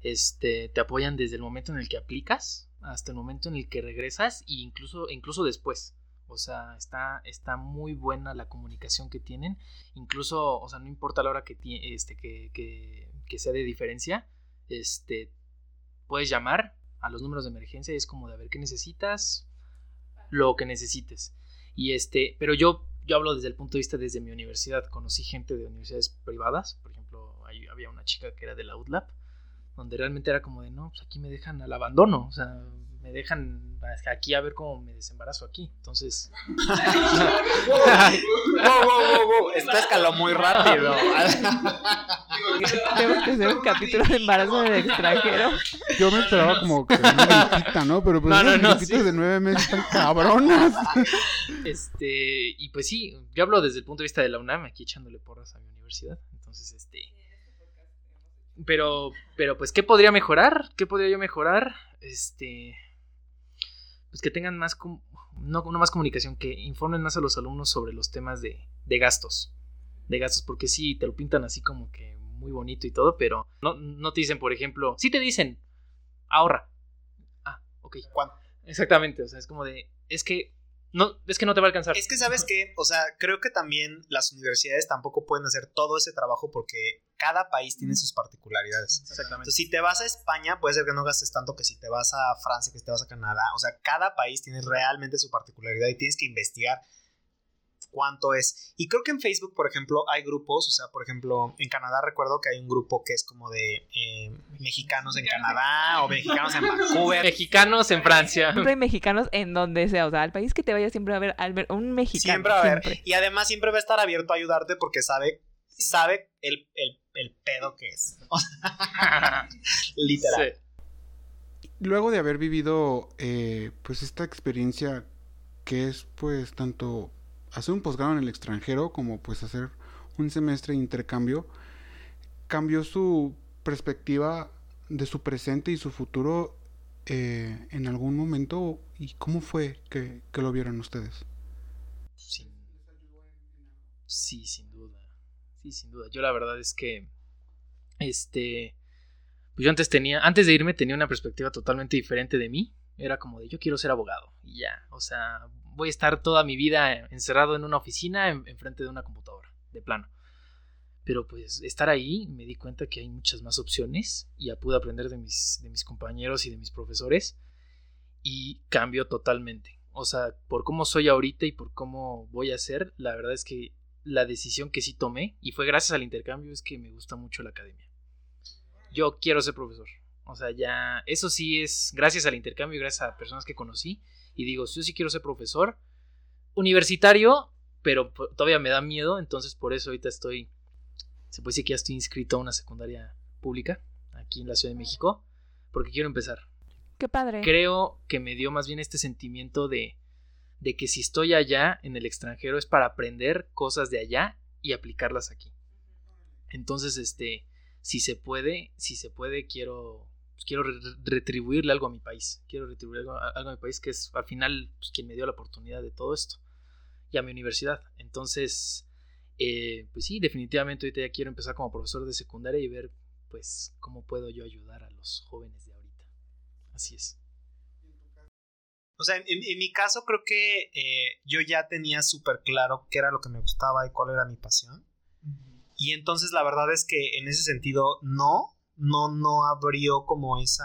Este, te apoyan desde el momento en el que aplicas hasta el momento en el que regresas e incluso, incluso después. O sea, está, está muy buena la comunicación que tienen. Incluso, o sea, no importa la hora que, este, que, que, que sea de diferencia, este, puedes llamar a los números de emergencia y es como de a ver qué necesitas, lo que necesites. Y este, pero yo, yo hablo desde el punto de vista desde mi universidad. Conocí gente de universidades privadas, por ejemplo, ahí había una chica que era de la UDLAP, donde realmente era como de, no, pues aquí me dejan al abandono, o sea, me dejan aquí a ver cómo me desembarazo aquí. Entonces. wow, wow, wow, wow. Esto escaló muy rápido. Tenemos que hacer un capítulo de embarazo en el extranjero. Yo me esperaba como que una ¿no? Pero pues No, no, no, sí. de nueve meses están cabronas. Este, y pues sí, yo hablo desde el punto de vista de la UNAM, aquí echándole porras a mi universidad. Entonces, este. Pero, pero pues, ¿qué podría mejorar? ¿Qué podría yo mejorar? Este. Pues que tengan más. com- No, no más comunicación, que informen más a los alumnos sobre los temas de, de gastos. De gastos, porque sí, te lo pintan así como que muy bonito y todo, pero no, no te dicen, por ejemplo. Sí te dicen, ahorra. Ah, ok. ¿Cuánto? Exactamente, o sea, es como de. Es que. No, es que no te va a alcanzar. Es que sabes que, o sea, creo que también las universidades tampoco pueden hacer todo ese trabajo porque cada país tiene sus particularidades. Exactamente. Entonces, si te vas a España, puede ser que no gastes tanto que si te vas a Francia, que si te vas a Canadá. O sea, cada país tiene realmente su particularidad y tienes que investigar cuánto es. Y creo que en Facebook, por ejemplo, hay grupos. O sea, por ejemplo, en Canadá recuerdo que hay un grupo que es como de eh, mexicanos en Canadá o mexicanos en Vancouver. Mexicanos en Francia. Siempre hay mexicanos en donde sea. O sea, al país que te vayas siempre va a haber al ver un mexicano. Siempre va a haber. siempre. Y además siempre va a estar abierto a ayudarte porque sabe, sabe el, el, el pedo que es. O sea, literal. Sí. Luego de haber vivido eh, pues esta experiencia que es pues tanto hacer un posgrado en el extranjero como pues hacer un semestre de intercambio, cambió su perspectiva de su presente y su futuro eh, en algún momento y cómo fue que, lo vieron ustedes. Sin- Sí, sin duda. Sí, sin duda. Yo la verdad es que. Este. Pues yo antes tenía. Antes de irme tenía una perspectiva totalmente diferente de mí. Era como de yo quiero ser abogado. Y ya. O sea, voy a estar toda mi vida encerrado en una oficina en- enfrente de una computadora. De plano. Pero pues estar ahí me di cuenta que hay muchas más opciones. Y ya pude aprender de mis, de mis compañeros y de mis profesores. Y cambió totalmente. O sea, por cómo soy ahorita y por cómo voy a ser, la verdad es que la decisión que sí tomé, y fue gracias al intercambio, es que me gusta mucho la academia. Yo quiero ser profesor. O sea, ya, eso sí es gracias al intercambio y gracias a personas que conocí. Y digo, yo sí quiero ser profesor universitario, pero todavía me da miedo, entonces por eso ahorita estoy, se puede decir que ya estoy inscrito a una secundaria pública aquí en la Ciudad de México, porque quiero empezar Qué padre. creo que me dio más bien este sentimiento de, de que si estoy allá en el extranjero es para aprender cosas de allá y aplicarlas aquí. Entonces, este, si se puede, si se puede, quiero, pues, quiero re- retribuirle algo a mi país. Quiero retribuir algo, a- algo a mi país, que es al final pues, quien me dio la oportunidad de todo esto. Y a mi universidad. Entonces, eh, pues sí, definitivamente ahorita ya quiero empezar como profesor de secundaria y ver, pues, cómo puedo yo ayudar a los jóvenes de ahorita. Así es. O sea, en, en mi caso creo que eh, yo ya tenía súper claro qué era lo que me gustaba y cuál era mi pasión. Y entonces la verdad es que en ese sentido no, no, no abrió como esa,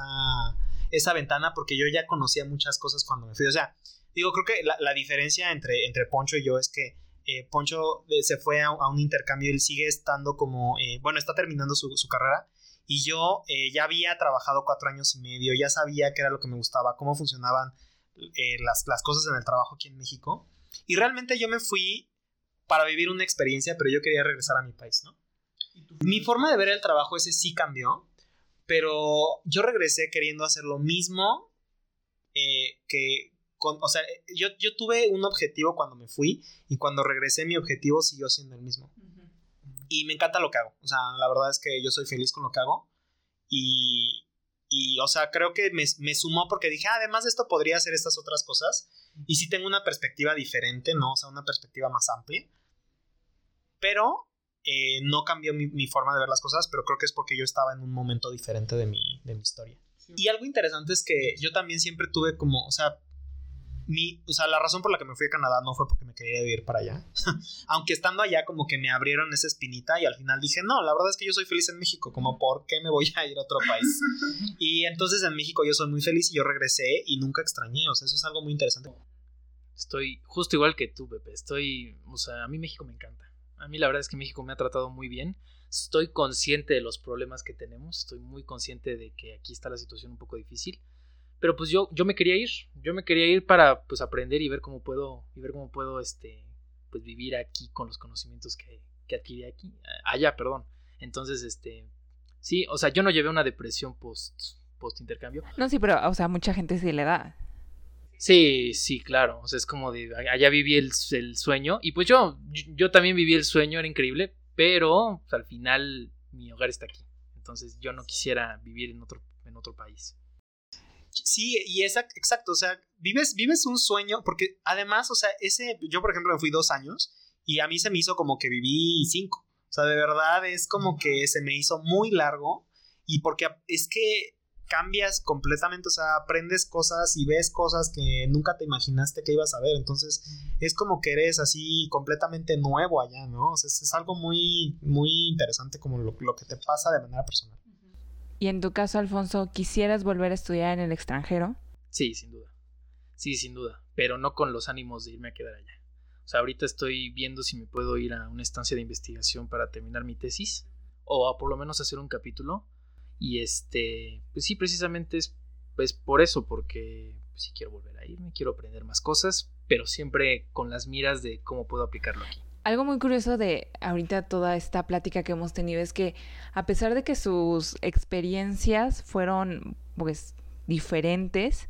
esa ventana porque yo ya conocía muchas cosas cuando me fui. O sea, digo, creo que la, diferencia entre, entre Poncho y yo es que eh, Poncho eh, se fue a, un intercambio, él sigue estando como, eh, bueno, está terminando su, carrera y yo ya había trabajado cuatro años y medio, ya sabía qué era lo que me gustaba, cómo funcionaban las, las cosas en el trabajo aquí en México. Y realmente yo me fui para vivir una experiencia, pero yo quería regresar a mi país, ¿no? Mi forma de ver el trabajo ese sí cambió, pero yo regresé queriendo hacer lo mismo eh, que... Con, o sea, yo, yo tuve un objetivo cuando me fui y cuando regresé mi objetivo siguió siendo el mismo. Y me encanta lo que hago. O sea, la verdad es que yo soy feliz con lo que hago. Y, y o sea, creo que me, me, sumó porque dije, ah, además de esto podría hacer estas otras cosas. Y sí tengo una perspectiva diferente, ¿no? O sea, una perspectiva más amplia. Pero eh, no cambió mi, forma de ver las cosas, pero creo que es porque yo estaba en un momento diferente de mi, de mi historia. Y algo interesante es que yo también siempre tuve como, o sea, mi, o sea, la razón por la que me fui a Canadá no fue porque me quería ir para allá. Aunque estando allá como que me abrieron esa espinita y al final dije, no, la verdad es que yo soy feliz en México, como por qué me voy a ir a otro país. y entonces en México yo soy muy feliz y yo regresé y nunca extrañé, o sea, eso es algo muy interesante. Estoy justo igual que tú, Pepe, estoy, o sea, a mí México me encanta. A mí la verdad es que México me ha tratado muy bien. Estoy consciente de los problemas que tenemos, estoy muy consciente de que aquí está la situación un poco difícil. Pero pues yo, yo me quería ir, yo me quería ir para pues aprender y ver cómo puedo, y ver cómo puedo este, pues vivir aquí con los conocimientos que, que adquirí aquí, allá, perdón. Entonces, este, sí, o sea, yo no llevé una depresión post, post intercambio. No, sí, pero, o sea, mucha gente sí le da. Sí, sí, claro. O sea, es como de allá viví el, sueño. Y pues yo, yo también viví el sueño, era increíble. Pero pues, al final mi hogar está aquí. Entonces yo no quisiera vivir en otro, en otro país. Sí, y es exacto. O sea, vives, vives un sueño. Porque además, o sea, ese. Yo, por ejemplo, me fui dos años. Y a mí se me hizo como que viví cinco. O sea, de verdad es como que se me hizo muy largo. Y porque es que cambias completamente, o sea, aprendes cosas y ves cosas que nunca te imaginaste que ibas a ver, entonces es como que eres así completamente nuevo allá, ¿no? O sea, es, algo muy, muy interesante como lo, que te pasa de manera personal. Y en tu caso, Alfonso, ¿quisieras volver a estudiar en el extranjero? Sí, sin duda. Sí, sin duda, pero no con los ánimos de irme a quedar allá. O sea, ahorita estoy viendo si me puedo ir a una estancia de investigación para terminar mi tesis o a por lo menos hacer un capítulo y este, pues sí, precisamente es pues por eso, porque pues, sí quiero volver a irme, quiero aprender más cosas, pero siempre con las miras de cómo puedo aplicarlo aquí. Algo muy curioso de ahorita toda esta plática que hemos tenido es que a pesar de que sus experiencias fueron pues diferentes,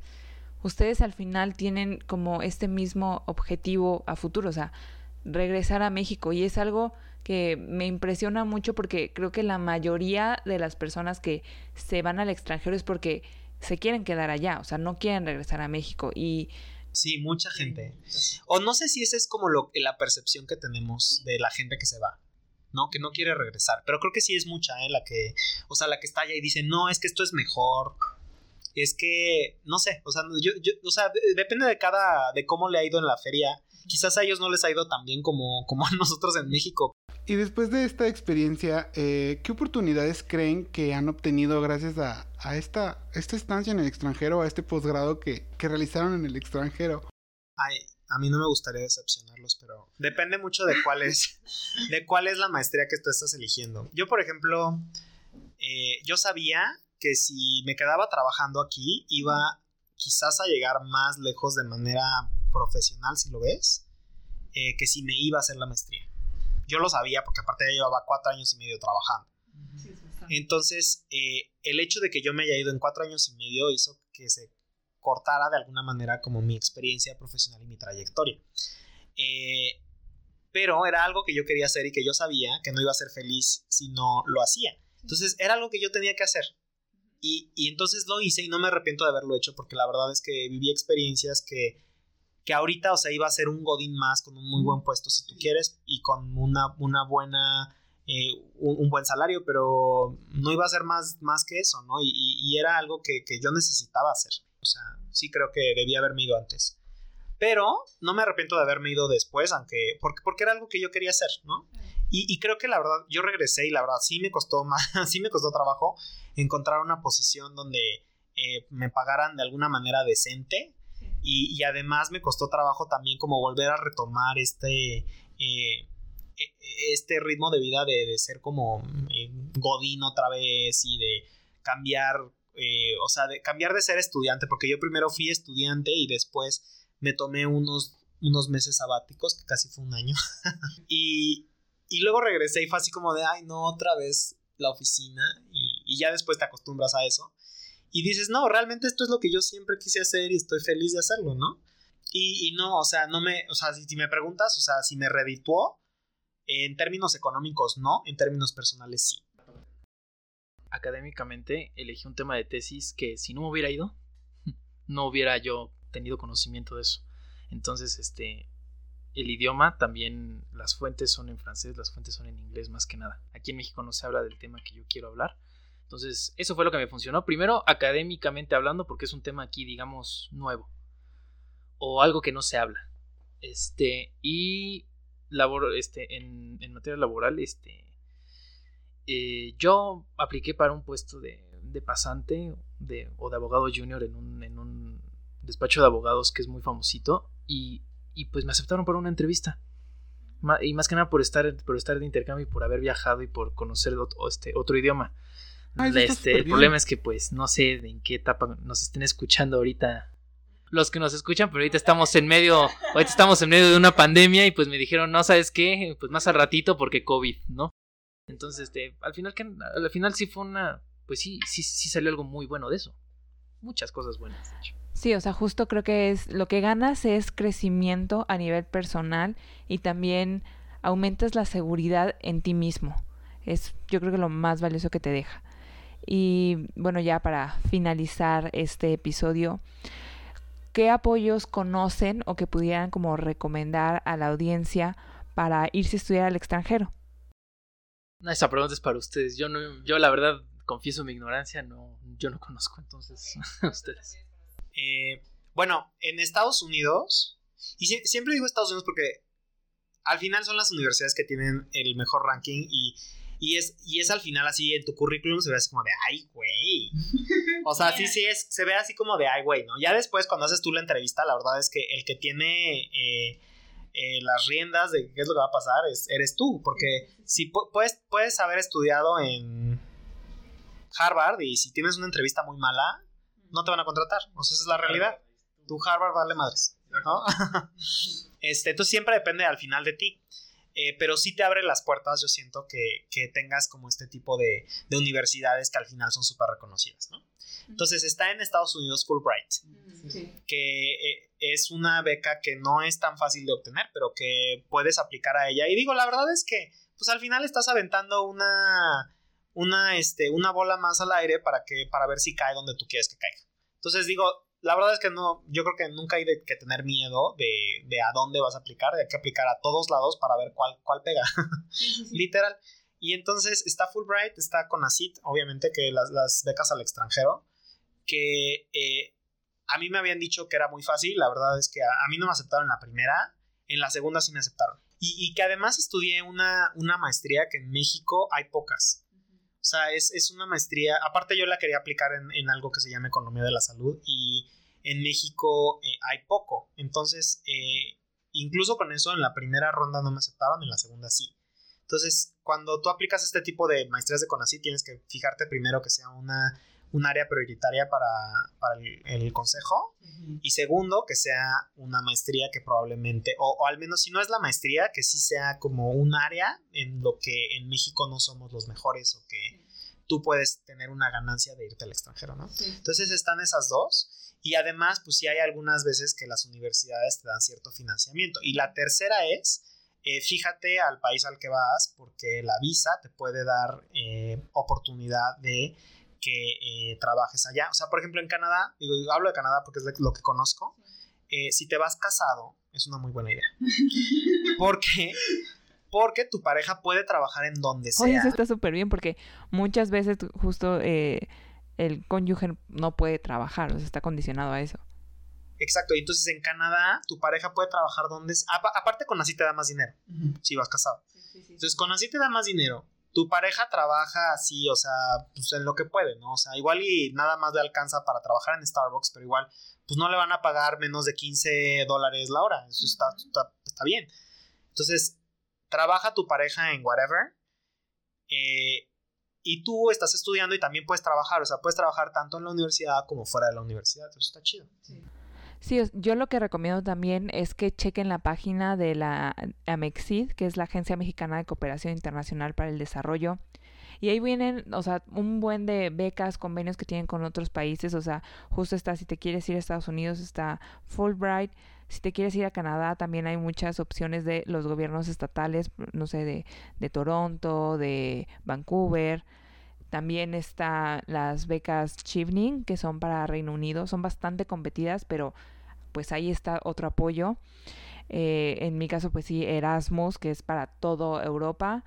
ustedes al final tienen como este mismo objetivo a futuro, o sea, regresar a México y es algo que me impresiona mucho porque creo que la mayoría de las personas que se van al extranjero es porque se quieren quedar allá, o sea, no quieren regresar a México y Sí, mucha gente. O no sé si esa es como lo, la percepción que tenemos de la gente que se va, ¿no? Que no quiere regresar. Pero creo que sí es mucha, ¿eh? La que, o sea, la que está allá y dice, no, es que esto es mejor. Es que, no sé, o sea, yo, yo, o sea, depende de cada, de cómo le ha ido en la feria. Quizás a ellos no les ha ido tan bien como, como a nosotros en México. Y después de esta experiencia, eh, ¿qué oportunidades creen que han obtenido gracias a, esta, esta estancia en el extranjero, a este posgrado que, realizaron en el extranjero? Ay, a mí no me gustaría decepcionarlos, pero depende mucho de cuál es, de cuál es la maestría que tú estás eligiendo. Yo, por ejemplo, eh, yo sabía que si me quedaba trabajando aquí, iba quizás a llegar más lejos de manera profesional, si lo ves, eh, que si me iba a hacer la maestría yo lo sabía porque aparte ya llevaba cuatro años y medio trabajando. Entonces, eh, el hecho de que yo me haya ido en cuatro años y medio hizo que se cortara de alguna manera como mi experiencia profesional y mi trayectoria. Eh, pero era algo que yo quería hacer y que yo sabía que no iba a ser feliz si no lo hacía. Entonces, era algo que yo tenía que hacer. Y, y entonces lo hice y no me arrepiento de haberlo hecho porque la verdad es que viví experiencias que que ahorita, o sea, iba a ser un Godín más con un muy buen puesto si tú quieres y con una, una buena, eh, un, buen salario, pero no iba a ser más, más que eso, ¿no? Y, era algo que, yo necesitaba hacer. O sea, sí creo que debía haberme ido antes. Pero no me arrepiento de haberme ido después, aunque, porque, porque era algo que yo quería hacer, ¿no? Y, y, creo que la verdad, yo regresé y la verdad sí me costó más, sí me costó trabajo encontrar una posición donde eh, me pagaran de alguna manera decente. Y, además me costó trabajo también como volver a retomar este, eh, e, este ritmo de vida de, de ser como eh, godín otra vez y de cambiar, eh, o sea, de cambiar de ser estudiante, porque yo primero fui estudiante y después me tomé unos, unos meses sabáticos, que casi fue un año, y, y, luego regresé y fue así como de, ay, no, otra vez la oficina, y, y ya después te acostumbras a eso. Y dices, no, realmente esto es lo que yo siempre quise hacer y estoy feliz de hacerlo, ¿no? Y, y no, o sea, no me, o sea, si, si me preguntas, o sea, si me redituó, en términos económicos no, en términos personales sí. Académicamente elegí un tema de tesis que si no me hubiera ido, no hubiera yo tenido conocimiento de eso. Entonces, este, el idioma también, las fuentes son en francés, las fuentes son en inglés más que nada. Aquí en México no se habla del tema que yo quiero hablar. Entonces, eso fue lo que me funcionó. Primero, académicamente hablando, porque es un tema aquí, digamos, nuevo. O algo que no se habla. Este, y labor, este, en, en materia laboral, este, eh, yo apliqué para un puesto de, de pasante de, o de abogado junior en un, en un, despacho de abogados que es muy famosito y, y pues me aceptaron para una entrevista. Y más que nada por estar, por estar de intercambio y por haber viajado y por conocer este, otro idioma. Ay, este, el problema es que pues no sé en qué etapa nos estén escuchando ahorita los que nos escuchan, pero ahorita estamos en medio, ahorita estamos en medio de una pandemia y pues me dijeron, no, ¿sabes qué? Pues más al ratito porque COVID, ¿no? Entonces, este, al final, que al final sí fue una, pues sí, sí, sí salió algo muy bueno de eso. Muchas cosas buenas, de hecho. Sí, o sea, justo creo que es lo que ganas es crecimiento a nivel personal y también aumentas la seguridad en ti mismo. Es yo creo que lo más valioso que te deja. Y bueno, ya para finalizar este episodio, ¿qué apoyos conocen o que pudieran como recomendar a la audiencia para irse a estudiar al extranjero? Esa pregunta es para ustedes. Yo no, yo la verdad confieso mi ignorancia, no, yo no conozco entonces ustedes. Eh, bueno, en Estados Unidos, y si, siempre digo Estados Unidos porque al final son las universidades que tienen el mejor ranking y, y, es, y es al final así en tu currículum se ve así como de, ay, güey. O sea, sí, sí, es, se ve así como de, ay, güey, ¿no? Ya después cuando haces tú la entrevista, la verdad es que el que tiene... Eh, eh, las riendas de qué es lo que va a pasar es, eres tú, porque si puedes, puedes haber estudiado en Harvard y si tienes una entrevista muy mala, no te van a contratar, o sea, esa es la realidad. Tu Harvard vale madres, ¿no? este, entonces siempre depende al final de ti. Eh, pero sí te abre las puertas, yo siento que, que tengas como este tipo de, de, universidades que al final son súper reconocidas, ¿no? Entonces está en Estados Unidos Fulbright, sí. que eh, es una beca que no es tan fácil de obtener, pero que puedes aplicar a ella. Y digo, la verdad es que, pues al final estás aventando una, una, este, una bola más al aire para, que, para ver si cae donde tú quieres que caiga. Entonces digo, la verdad es que no, yo creo que nunca hay de, que tener miedo de, de, a dónde vas a aplicar, hay que aplicar a todos lados para ver cuál, cuál pega, literal. Y entonces está Fulbright, está Conacyt, obviamente que las, las becas al extranjero, que eh, a mí me habían dicho que era muy fácil, la verdad es que a, a, mí no me aceptaron en la primera, en la segunda sí me aceptaron. Y, y que además estudié una, una, maestría que en México hay pocas. O sea, es, es una maestría, aparte yo la quería aplicar en, en, algo que se llama Economía de la Salud y en México eh, hay poco. Entonces, eh, incluso con eso en la primera ronda no me aceptaron, en la segunda sí. Entonces, cuando tú aplicas este tipo de maestrías de CONACYT, tienes que fijarte primero que sea una un área prioritaria para, para el, el, consejo uh -huh. y segundo que sea una maestría que probablemente o, o, al menos si no es la maestría que sí sea como un área en lo que en México no somos los mejores o que tú puedes tener una ganancia de irte al extranjero, ¿no? Sí. Entonces están esas dos y además pues sí hay algunas veces que las universidades te dan cierto financiamiento y la tercera es eh, fíjate al país al que vas porque la visa te puede dar eh, oportunidad de que eh, trabajes allá. O sea, por ejemplo, en Canadá, digo, hablo de Canadá porque es lo que conozco, eh, si te vas casado, es una muy buena idea. Porque, porque tu pareja puede trabajar en donde sea. Oye, eso está súper bien porque muchas veces justo eh, el cónyuge no puede trabajar, o sea, está condicionado a eso. Exacto, y entonces en Canadá tu pareja puede trabajar donde... Aparte con así te da más dinero, uh -huh. si vas casado. Sí, sí, sí, entonces con así te da más dinero tu pareja trabaja así, o sea, pues en lo que puede, ¿no? O sea, igual y nada más le alcanza para trabajar en Starbucks, pero igual, pues no le van a pagar menos de 15 dólares la hora. Eso está, está, está bien. Entonces, trabaja tu pareja en whatever. Eh, y tú estás estudiando y también puedes trabajar, o sea, puedes trabajar tanto en la universidad como fuera de la universidad, eso está chido. Sí. Yo lo que recomiendo también es que chequen la página de la AMEXID, que es la Agencia Mexicana de Cooperación Internacional para el Desarrollo. Y ahí vienen, o sea, un buen de becas, convenios que tienen con otros países. O sea, justo está, si te quieres ir a Estados Unidos, está Fulbright. Si te quieres ir a Canadá, también hay muchas opciones de los gobiernos estatales, no sé, de, de Toronto, de Vancouver. También está las becas Chevening, que son para Reino Unido. Son bastante competidas, pero pues ahí está otro apoyo. Eh, en mi caso, pues sí, Erasmus, que es para toda Europa.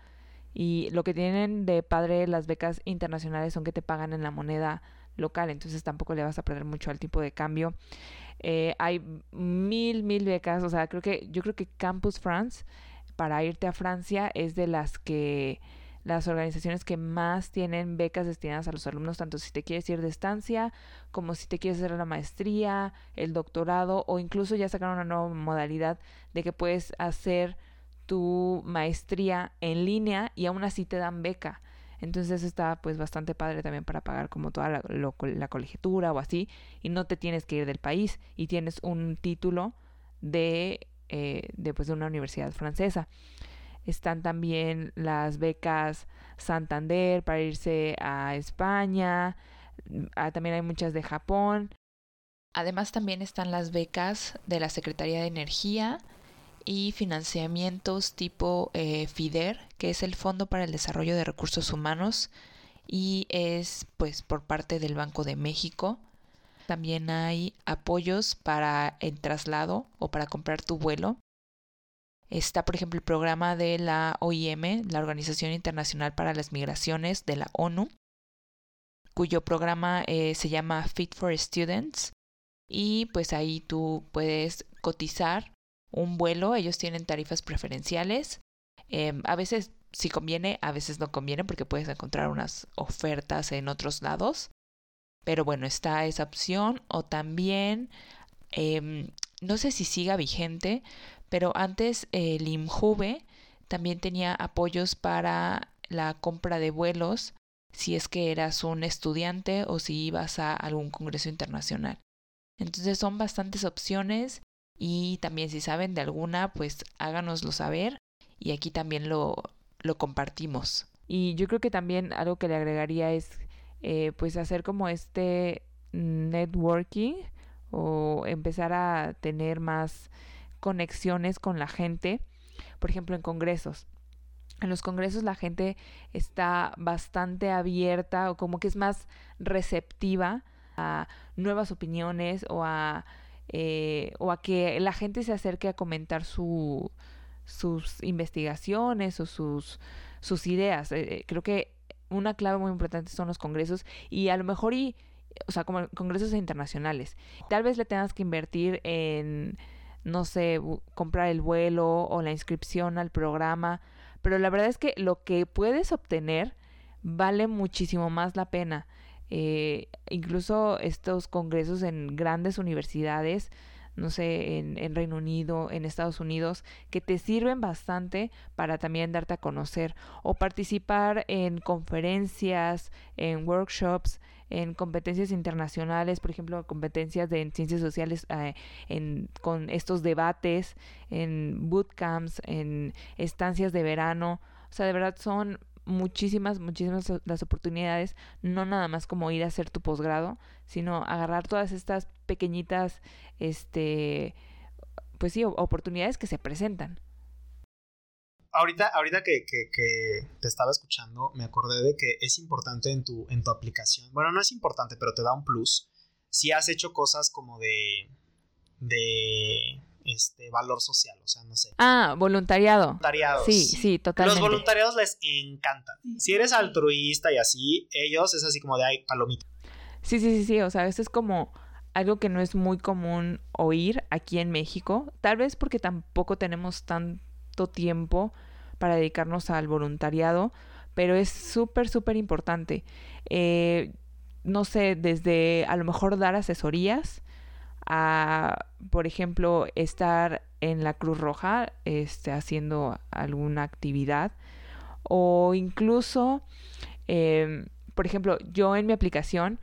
Y lo que tienen de padre las becas internacionales son que te pagan en la moneda local, entonces tampoco le vas a perder mucho al tipo de cambio. Eh, hay mil, mil becas, o sea, creo que yo creo que Campus France para irte a Francia es de las que las organizaciones que más tienen becas destinadas a los alumnos, tanto si te quieres ir de estancia, como si te quieres hacer la maestría, el doctorado, o incluso ya sacaron una nueva modalidad de que puedes hacer tu maestría en línea y aún así te dan beca. Entonces está pues bastante padre también para pagar como toda la, la colegiatura o así y no te tienes que ir del país y tienes un título de, eh, de, pues, de una universidad francesa. Están también las becas Santander para irse a España. Ah, también hay muchas de Japón. Además también están las becas de la Secretaría de Energía y financiamientos tipo eh, FIDER, que es el Fondo para el Desarrollo de Recursos Humanos y es pues por parte del Banco de México. También hay apoyos para el traslado o para comprar tu vuelo. Está, por ejemplo, el programa de la OIM, la Organización Internacional para las Migraciones de la ONU, cuyo programa eh, se llama Fit for Students. Y pues ahí tú puedes cotizar un vuelo, ellos tienen tarifas preferenciales. Em, a veces sí conviene, a veces no conviene porque puedes encontrar unas ofertas en otros lados. Pero bueno, está esa opción. O también, em, no sé si siga vigente, pero antes el IMJUVE también tenía apoyos para la compra de vuelos si es que eras un estudiante o si ibas a algún congreso internacional. Entonces son bastantes opciones y también si saben de alguna, pues háganoslo saber y aquí también lo, lo compartimos. Y yo creo que también algo que le agregaría es eh, pues hacer como este networking o empezar a tener más conexiones con la gente, por ejemplo en congresos. En los congresos la gente está bastante abierta o como que es más receptiva a nuevas opiniones o a eh, o a que la gente se acerque a comentar su, sus investigaciones o sus, sus ideas. Eh, eh, creo que una clave muy importante son los congresos y a lo mejor y o sea, como congresos internacionales. Tal vez le tengas que invertir en, no sé, comprar el vuelo o la inscripción al programa, pero la verdad es que lo que puedes obtener vale muchísimo más la pena. Eh, incluso estos congresos en grandes universidades, no sé, en, en, Reino Unido, en Estados Unidos, que te sirven bastante para también darte a conocer o participar en conferencias, en workshops, en competencias internacionales, por ejemplo, competencias de en ciencias sociales, eh, en, con estos debates, en bootcamps, en estancias de verano. O sea, de verdad son muchísimas, muchísimas las oportunidades, no nada más como ir a hacer tu posgrado, sino agarrar todas estas pequeñitas, este, pues sí, oportunidades que se presentan. Ahorita, ahorita que, que, que, te estaba escuchando, me acordé de que es importante en tu, en tu aplicación. Bueno, no es importante, pero te da un plus. Si has hecho cosas como de. de este valor social, o sea, no sé. Ah, voluntariado. Voluntariados. Sí, sí, totalmente. Los voluntariados les encantan. Si eres altruista y así, ellos es así como de ay, palomita. Sí, sí, sí, sí, o sea, esto es como algo que no es muy común oír aquí en México, tal vez porque tampoco tenemos tanto tiempo para dedicarnos al voluntariado, pero es súper, súper importante. Eh, no sé, desde a lo mejor dar asesorías a, por ejemplo, estar en la Cruz Roja este, haciendo alguna actividad o incluso, em, por ejemplo, yo en mi aplicación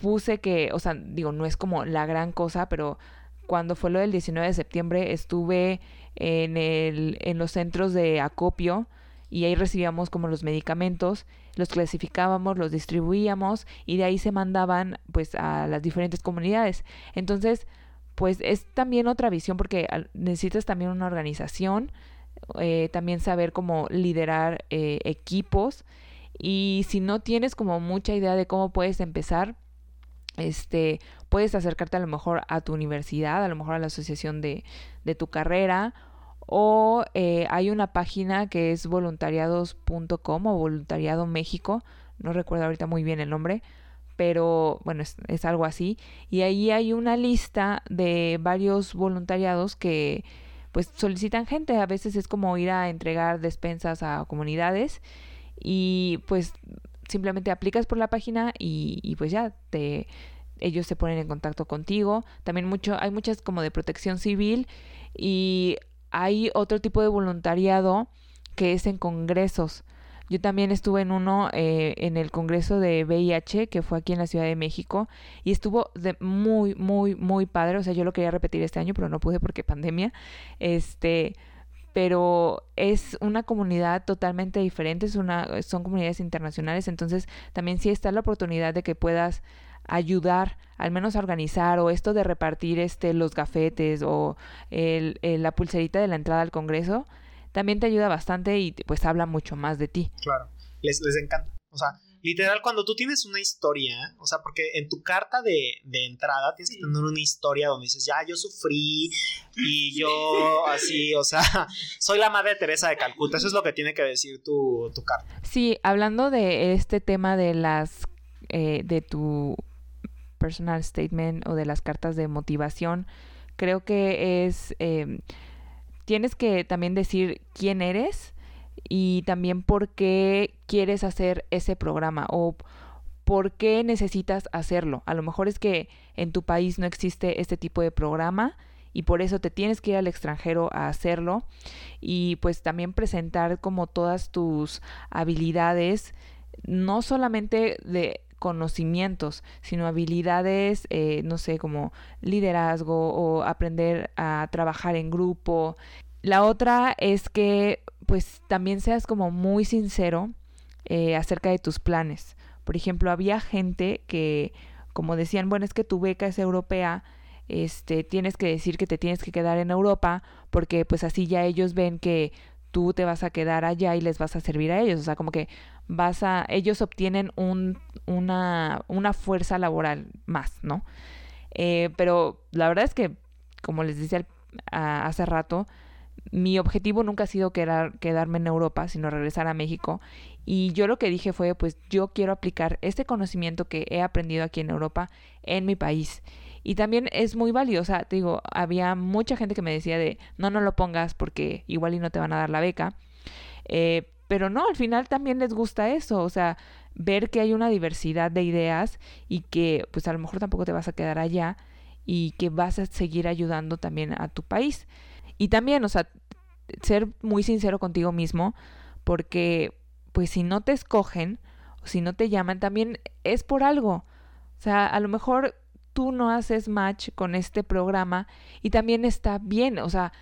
puse que, o sea, digo, no es como la gran cosa, pero cuando fue lo del 19 de septiembre estuve en, el, en los centros de acopio y ahí recibíamos como los medicamentos, los clasificábamos, los distribuíamos y de ahí se mandaban pues a las diferentes comunidades. Entonces, pues es también otra visión porque necesitas también una organización, eh, también saber cómo liderar eh, equipos y si no tienes como mucha idea de cómo puedes empezar, este, puedes acercarte a lo mejor a tu universidad, a lo mejor a la asociación de, de tu carrera o eh, hay una página que es voluntariados.com o Voluntariado México, no recuerdo ahorita muy bien el nombre, pero bueno, es, es, algo así. Y ahí hay una lista de varios voluntariados que pues solicitan gente. A veces es como ir a entregar despensas a comunidades y pues simplemente aplicas por la página y, pues ya te ellos se ponen en contacto contigo. También mucho, hay muchas como de protección civil y hay otro tipo de voluntariado que es en congresos. Yo también estuve en uno eh, en el Congreso de VIH, que fue aquí en la Ciudad de México, y estuvo de muy, muy, muy padre. O sea, yo lo quería repetir este año, pero no pude porque pandemia. Este, pero es una comunidad totalmente diferente, es una, son comunidades internacionales, entonces también sí está la oportunidad de que puedas ayudar al menos a organizar o esto de repartir este los gafetes o el, la pulserita de la entrada al Congreso también te ayuda bastante y pues habla mucho más de ti. Claro, les, les encanta. O sea, literal, cuando tú tienes una historia, o sea, porque en tu carta de, de entrada tienes que tener una historia donde dices, ya, yo sufrí y yo así, o sea, soy la madre Teresa de Calcuta. Eso es lo que tiene que decir tu, tu carta. Sí, hablando de este tema de las, eh, de tu personal statement o de las cartas de motivación, creo que es, eh, tienes que también decir quién eres y también por qué quieres hacer ese programa o por qué necesitas hacerlo. A lo mejor es que en tu país no existe este tipo de programa y por eso te tienes que ir al extranjero a hacerlo y pues también presentar como todas tus habilidades no solamente de conocimientos, sino habilidades, eh, no sé, como liderazgo o aprender a trabajar en grupo. La otra es que pues también seas como muy sincero eh, acerca de tus planes. Por ejemplo, había gente que, como decían, bueno, es que tu beca es europea, este, tienes que decir que te tienes que quedar en Europa, porque pues así ya ellos ven que tú te vas a quedar allá y les vas a servir a ellos. O sea, como que vas a, ellos obtienen un, una, una fuerza laboral más, ¿no? Eh, pero la verdad es que, como les decía hace rato, mi objetivo nunca ha sido quedar, quedarme en Europa, sino regresar a México. Y yo lo que dije fue, pues yo quiero aplicar este conocimiento que he aprendido aquí en Europa en mi país. Y también es muy valiosa, te digo, había mucha gente que me decía de, no, no lo pongas porque igual y no te van a dar la beca. Eh, pero no, al final también les gusta eso, o sea, ver que hay una diversidad de ideas y que pues a lo mejor tampoco te vas a quedar allá y que vas a seguir ayudando también a tu país. Y también, o sea, ser muy sincero contigo mismo, porque pues si no te escogen o si no te llaman, también es por algo. O sea, a lo mejor tú no haces match con este programa y también está bien. O sea,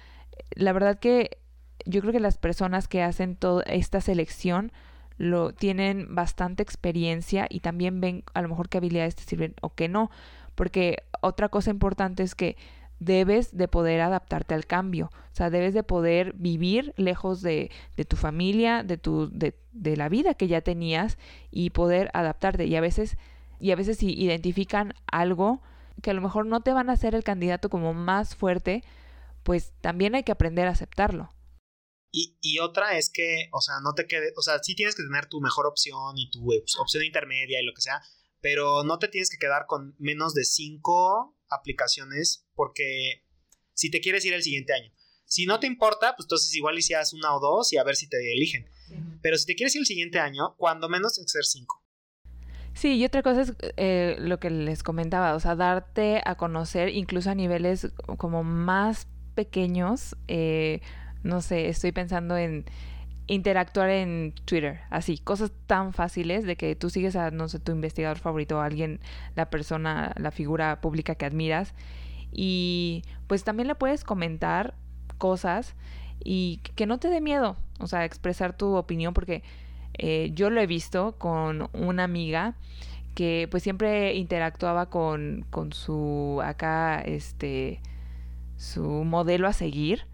la verdad que yo creo que las personas que hacen toda esta selección lo tienen bastante experiencia y también ven a lo mejor qué habilidades te sirven o qué no. Porque otra cosa importante es que debes de poder adaptarte al cambio. O sea, debes de poder vivir lejos de, de tu familia, de, tu, de, de la vida que ya tenías y poder adaptarte. Y a veces y a veces si identifican algo que a lo mejor no te van a hacer el candidato como más fuerte, pues también hay que aprender a aceptarlo. Y, y, otra es que, o sea, no te quedes, o sea, sí tienes que tener tu mejor opción y tu opción intermedia y lo que sea, pero no te tienes que quedar con menos de cinco aplicaciones porque si te quieres ir el siguiente año. Si no te importa, pues entonces igual hicieras una o dos y a ver si te eligen. Pero si te quieres ir el siguiente año, cuando menos tienes que ser cinco. Sí, y otra cosa es eh, lo que les comentaba, o sea, darte a conocer incluso a niveles como más pequeños. eh, no sé, estoy pensando en interactuar en Twitter, así, cosas tan fáciles de que tú sigues a, no sé, tu investigador favorito o alguien, la persona, la figura pública que admiras y pues también le puedes comentar cosas y que no te dé miedo, o sea, expresar tu opinión porque eh, yo lo he visto con una amiga que pues siempre interactuaba con, con su acá, este, su modelo a seguir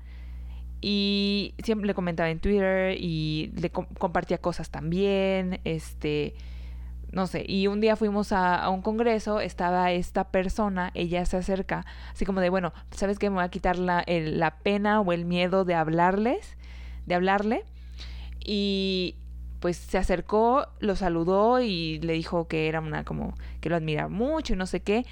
y siempre le comentaba en Twitter y le com- compartía cosas también, este, no sé, y un día fuimos a, un congreso, estaba esta persona, ella se acerca, así como de, bueno, ¿sabes qué? Me voy a quitar la, el- la pena o el miedo de hablarles, de hablarle, y pues se acercó, lo saludó y le dijo que era una como, que lo admira mucho y no sé qué,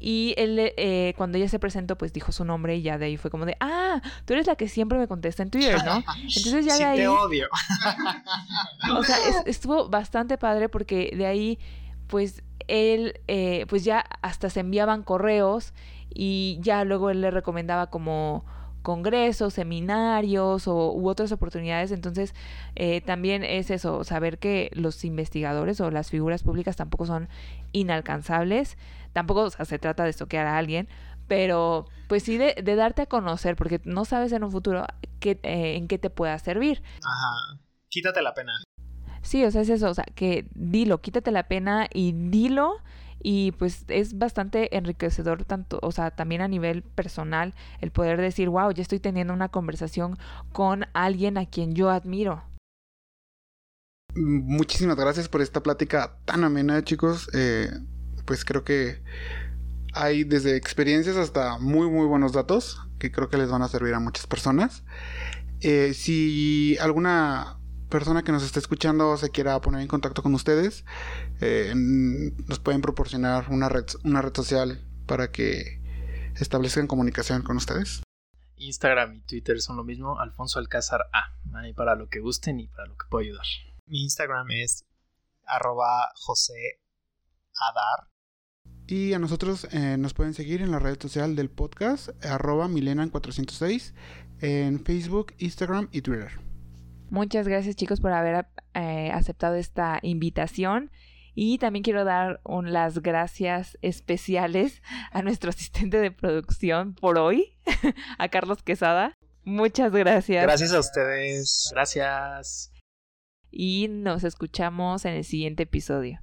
y él, eh, cuando ella se presentó, pues dijo su nombre y ya de ahí fue como de, ah, tú eres la que siempre me contesta en Twitter, ¿no? Entonces ya sí de ahí... te odio. O sea, es- estuvo bastante padre porque de ahí, pues, él, eh, pues ya hasta se enviaban correos y ya luego él le recomendaba como congresos, seminarios o, u otras oportunidades. Entonces, eh, también es eso, saber que los investigadores o las figuras públicas tampoco son inalcanzables. Tampoco o sea, se trata de estoquear a alguien, pero pues sí de, de darte a conocer, porque no sabes en un futuro qué, eh, en qué te pueda servir. Ajá. Quítate la pena. Sí, o sea, es eso, o sea, que dilo, quítate la pena y dilo y pues es bastante enriquecedor tanto, o sea, también a nivel personal el poder decir, wow, ya estoy teniendo una conversación con alguien a quien yo admiro. Muchísimas gracias por esta plática tan amena, chicos. Eh, pues creo que hay desde experiencias hasta muy, muy buenos datos que creo que les van a servir a muchas personas. Eh, si alguna persona que nos esté escuchando se quiera poner en contacto con ustedes, eh, nos pueden proporcionar una red, una red social para que establezcan comunicación con ustedes. Instagram y Twitter son lo mismo, Alfonso Alcázar A. Ahí para lo que gusten y para lo que pueda ayudar. Mi Instagram es arroba José Adar. Y a nosotros eh, nos pueden seguir en la red social del podcast, arroba milenan406, en Facebook, Instagram y Twitter. Muchas gracias chicos por haber eh, aceptado esta invitación y también quiero dar un, las gracias especiales a nuestro asistente de producción por hoy, a Carlos Quesada. Muchas gracias. Gracias a ustedes. Gracias. Y nos escuchamos en el siguiente episodio.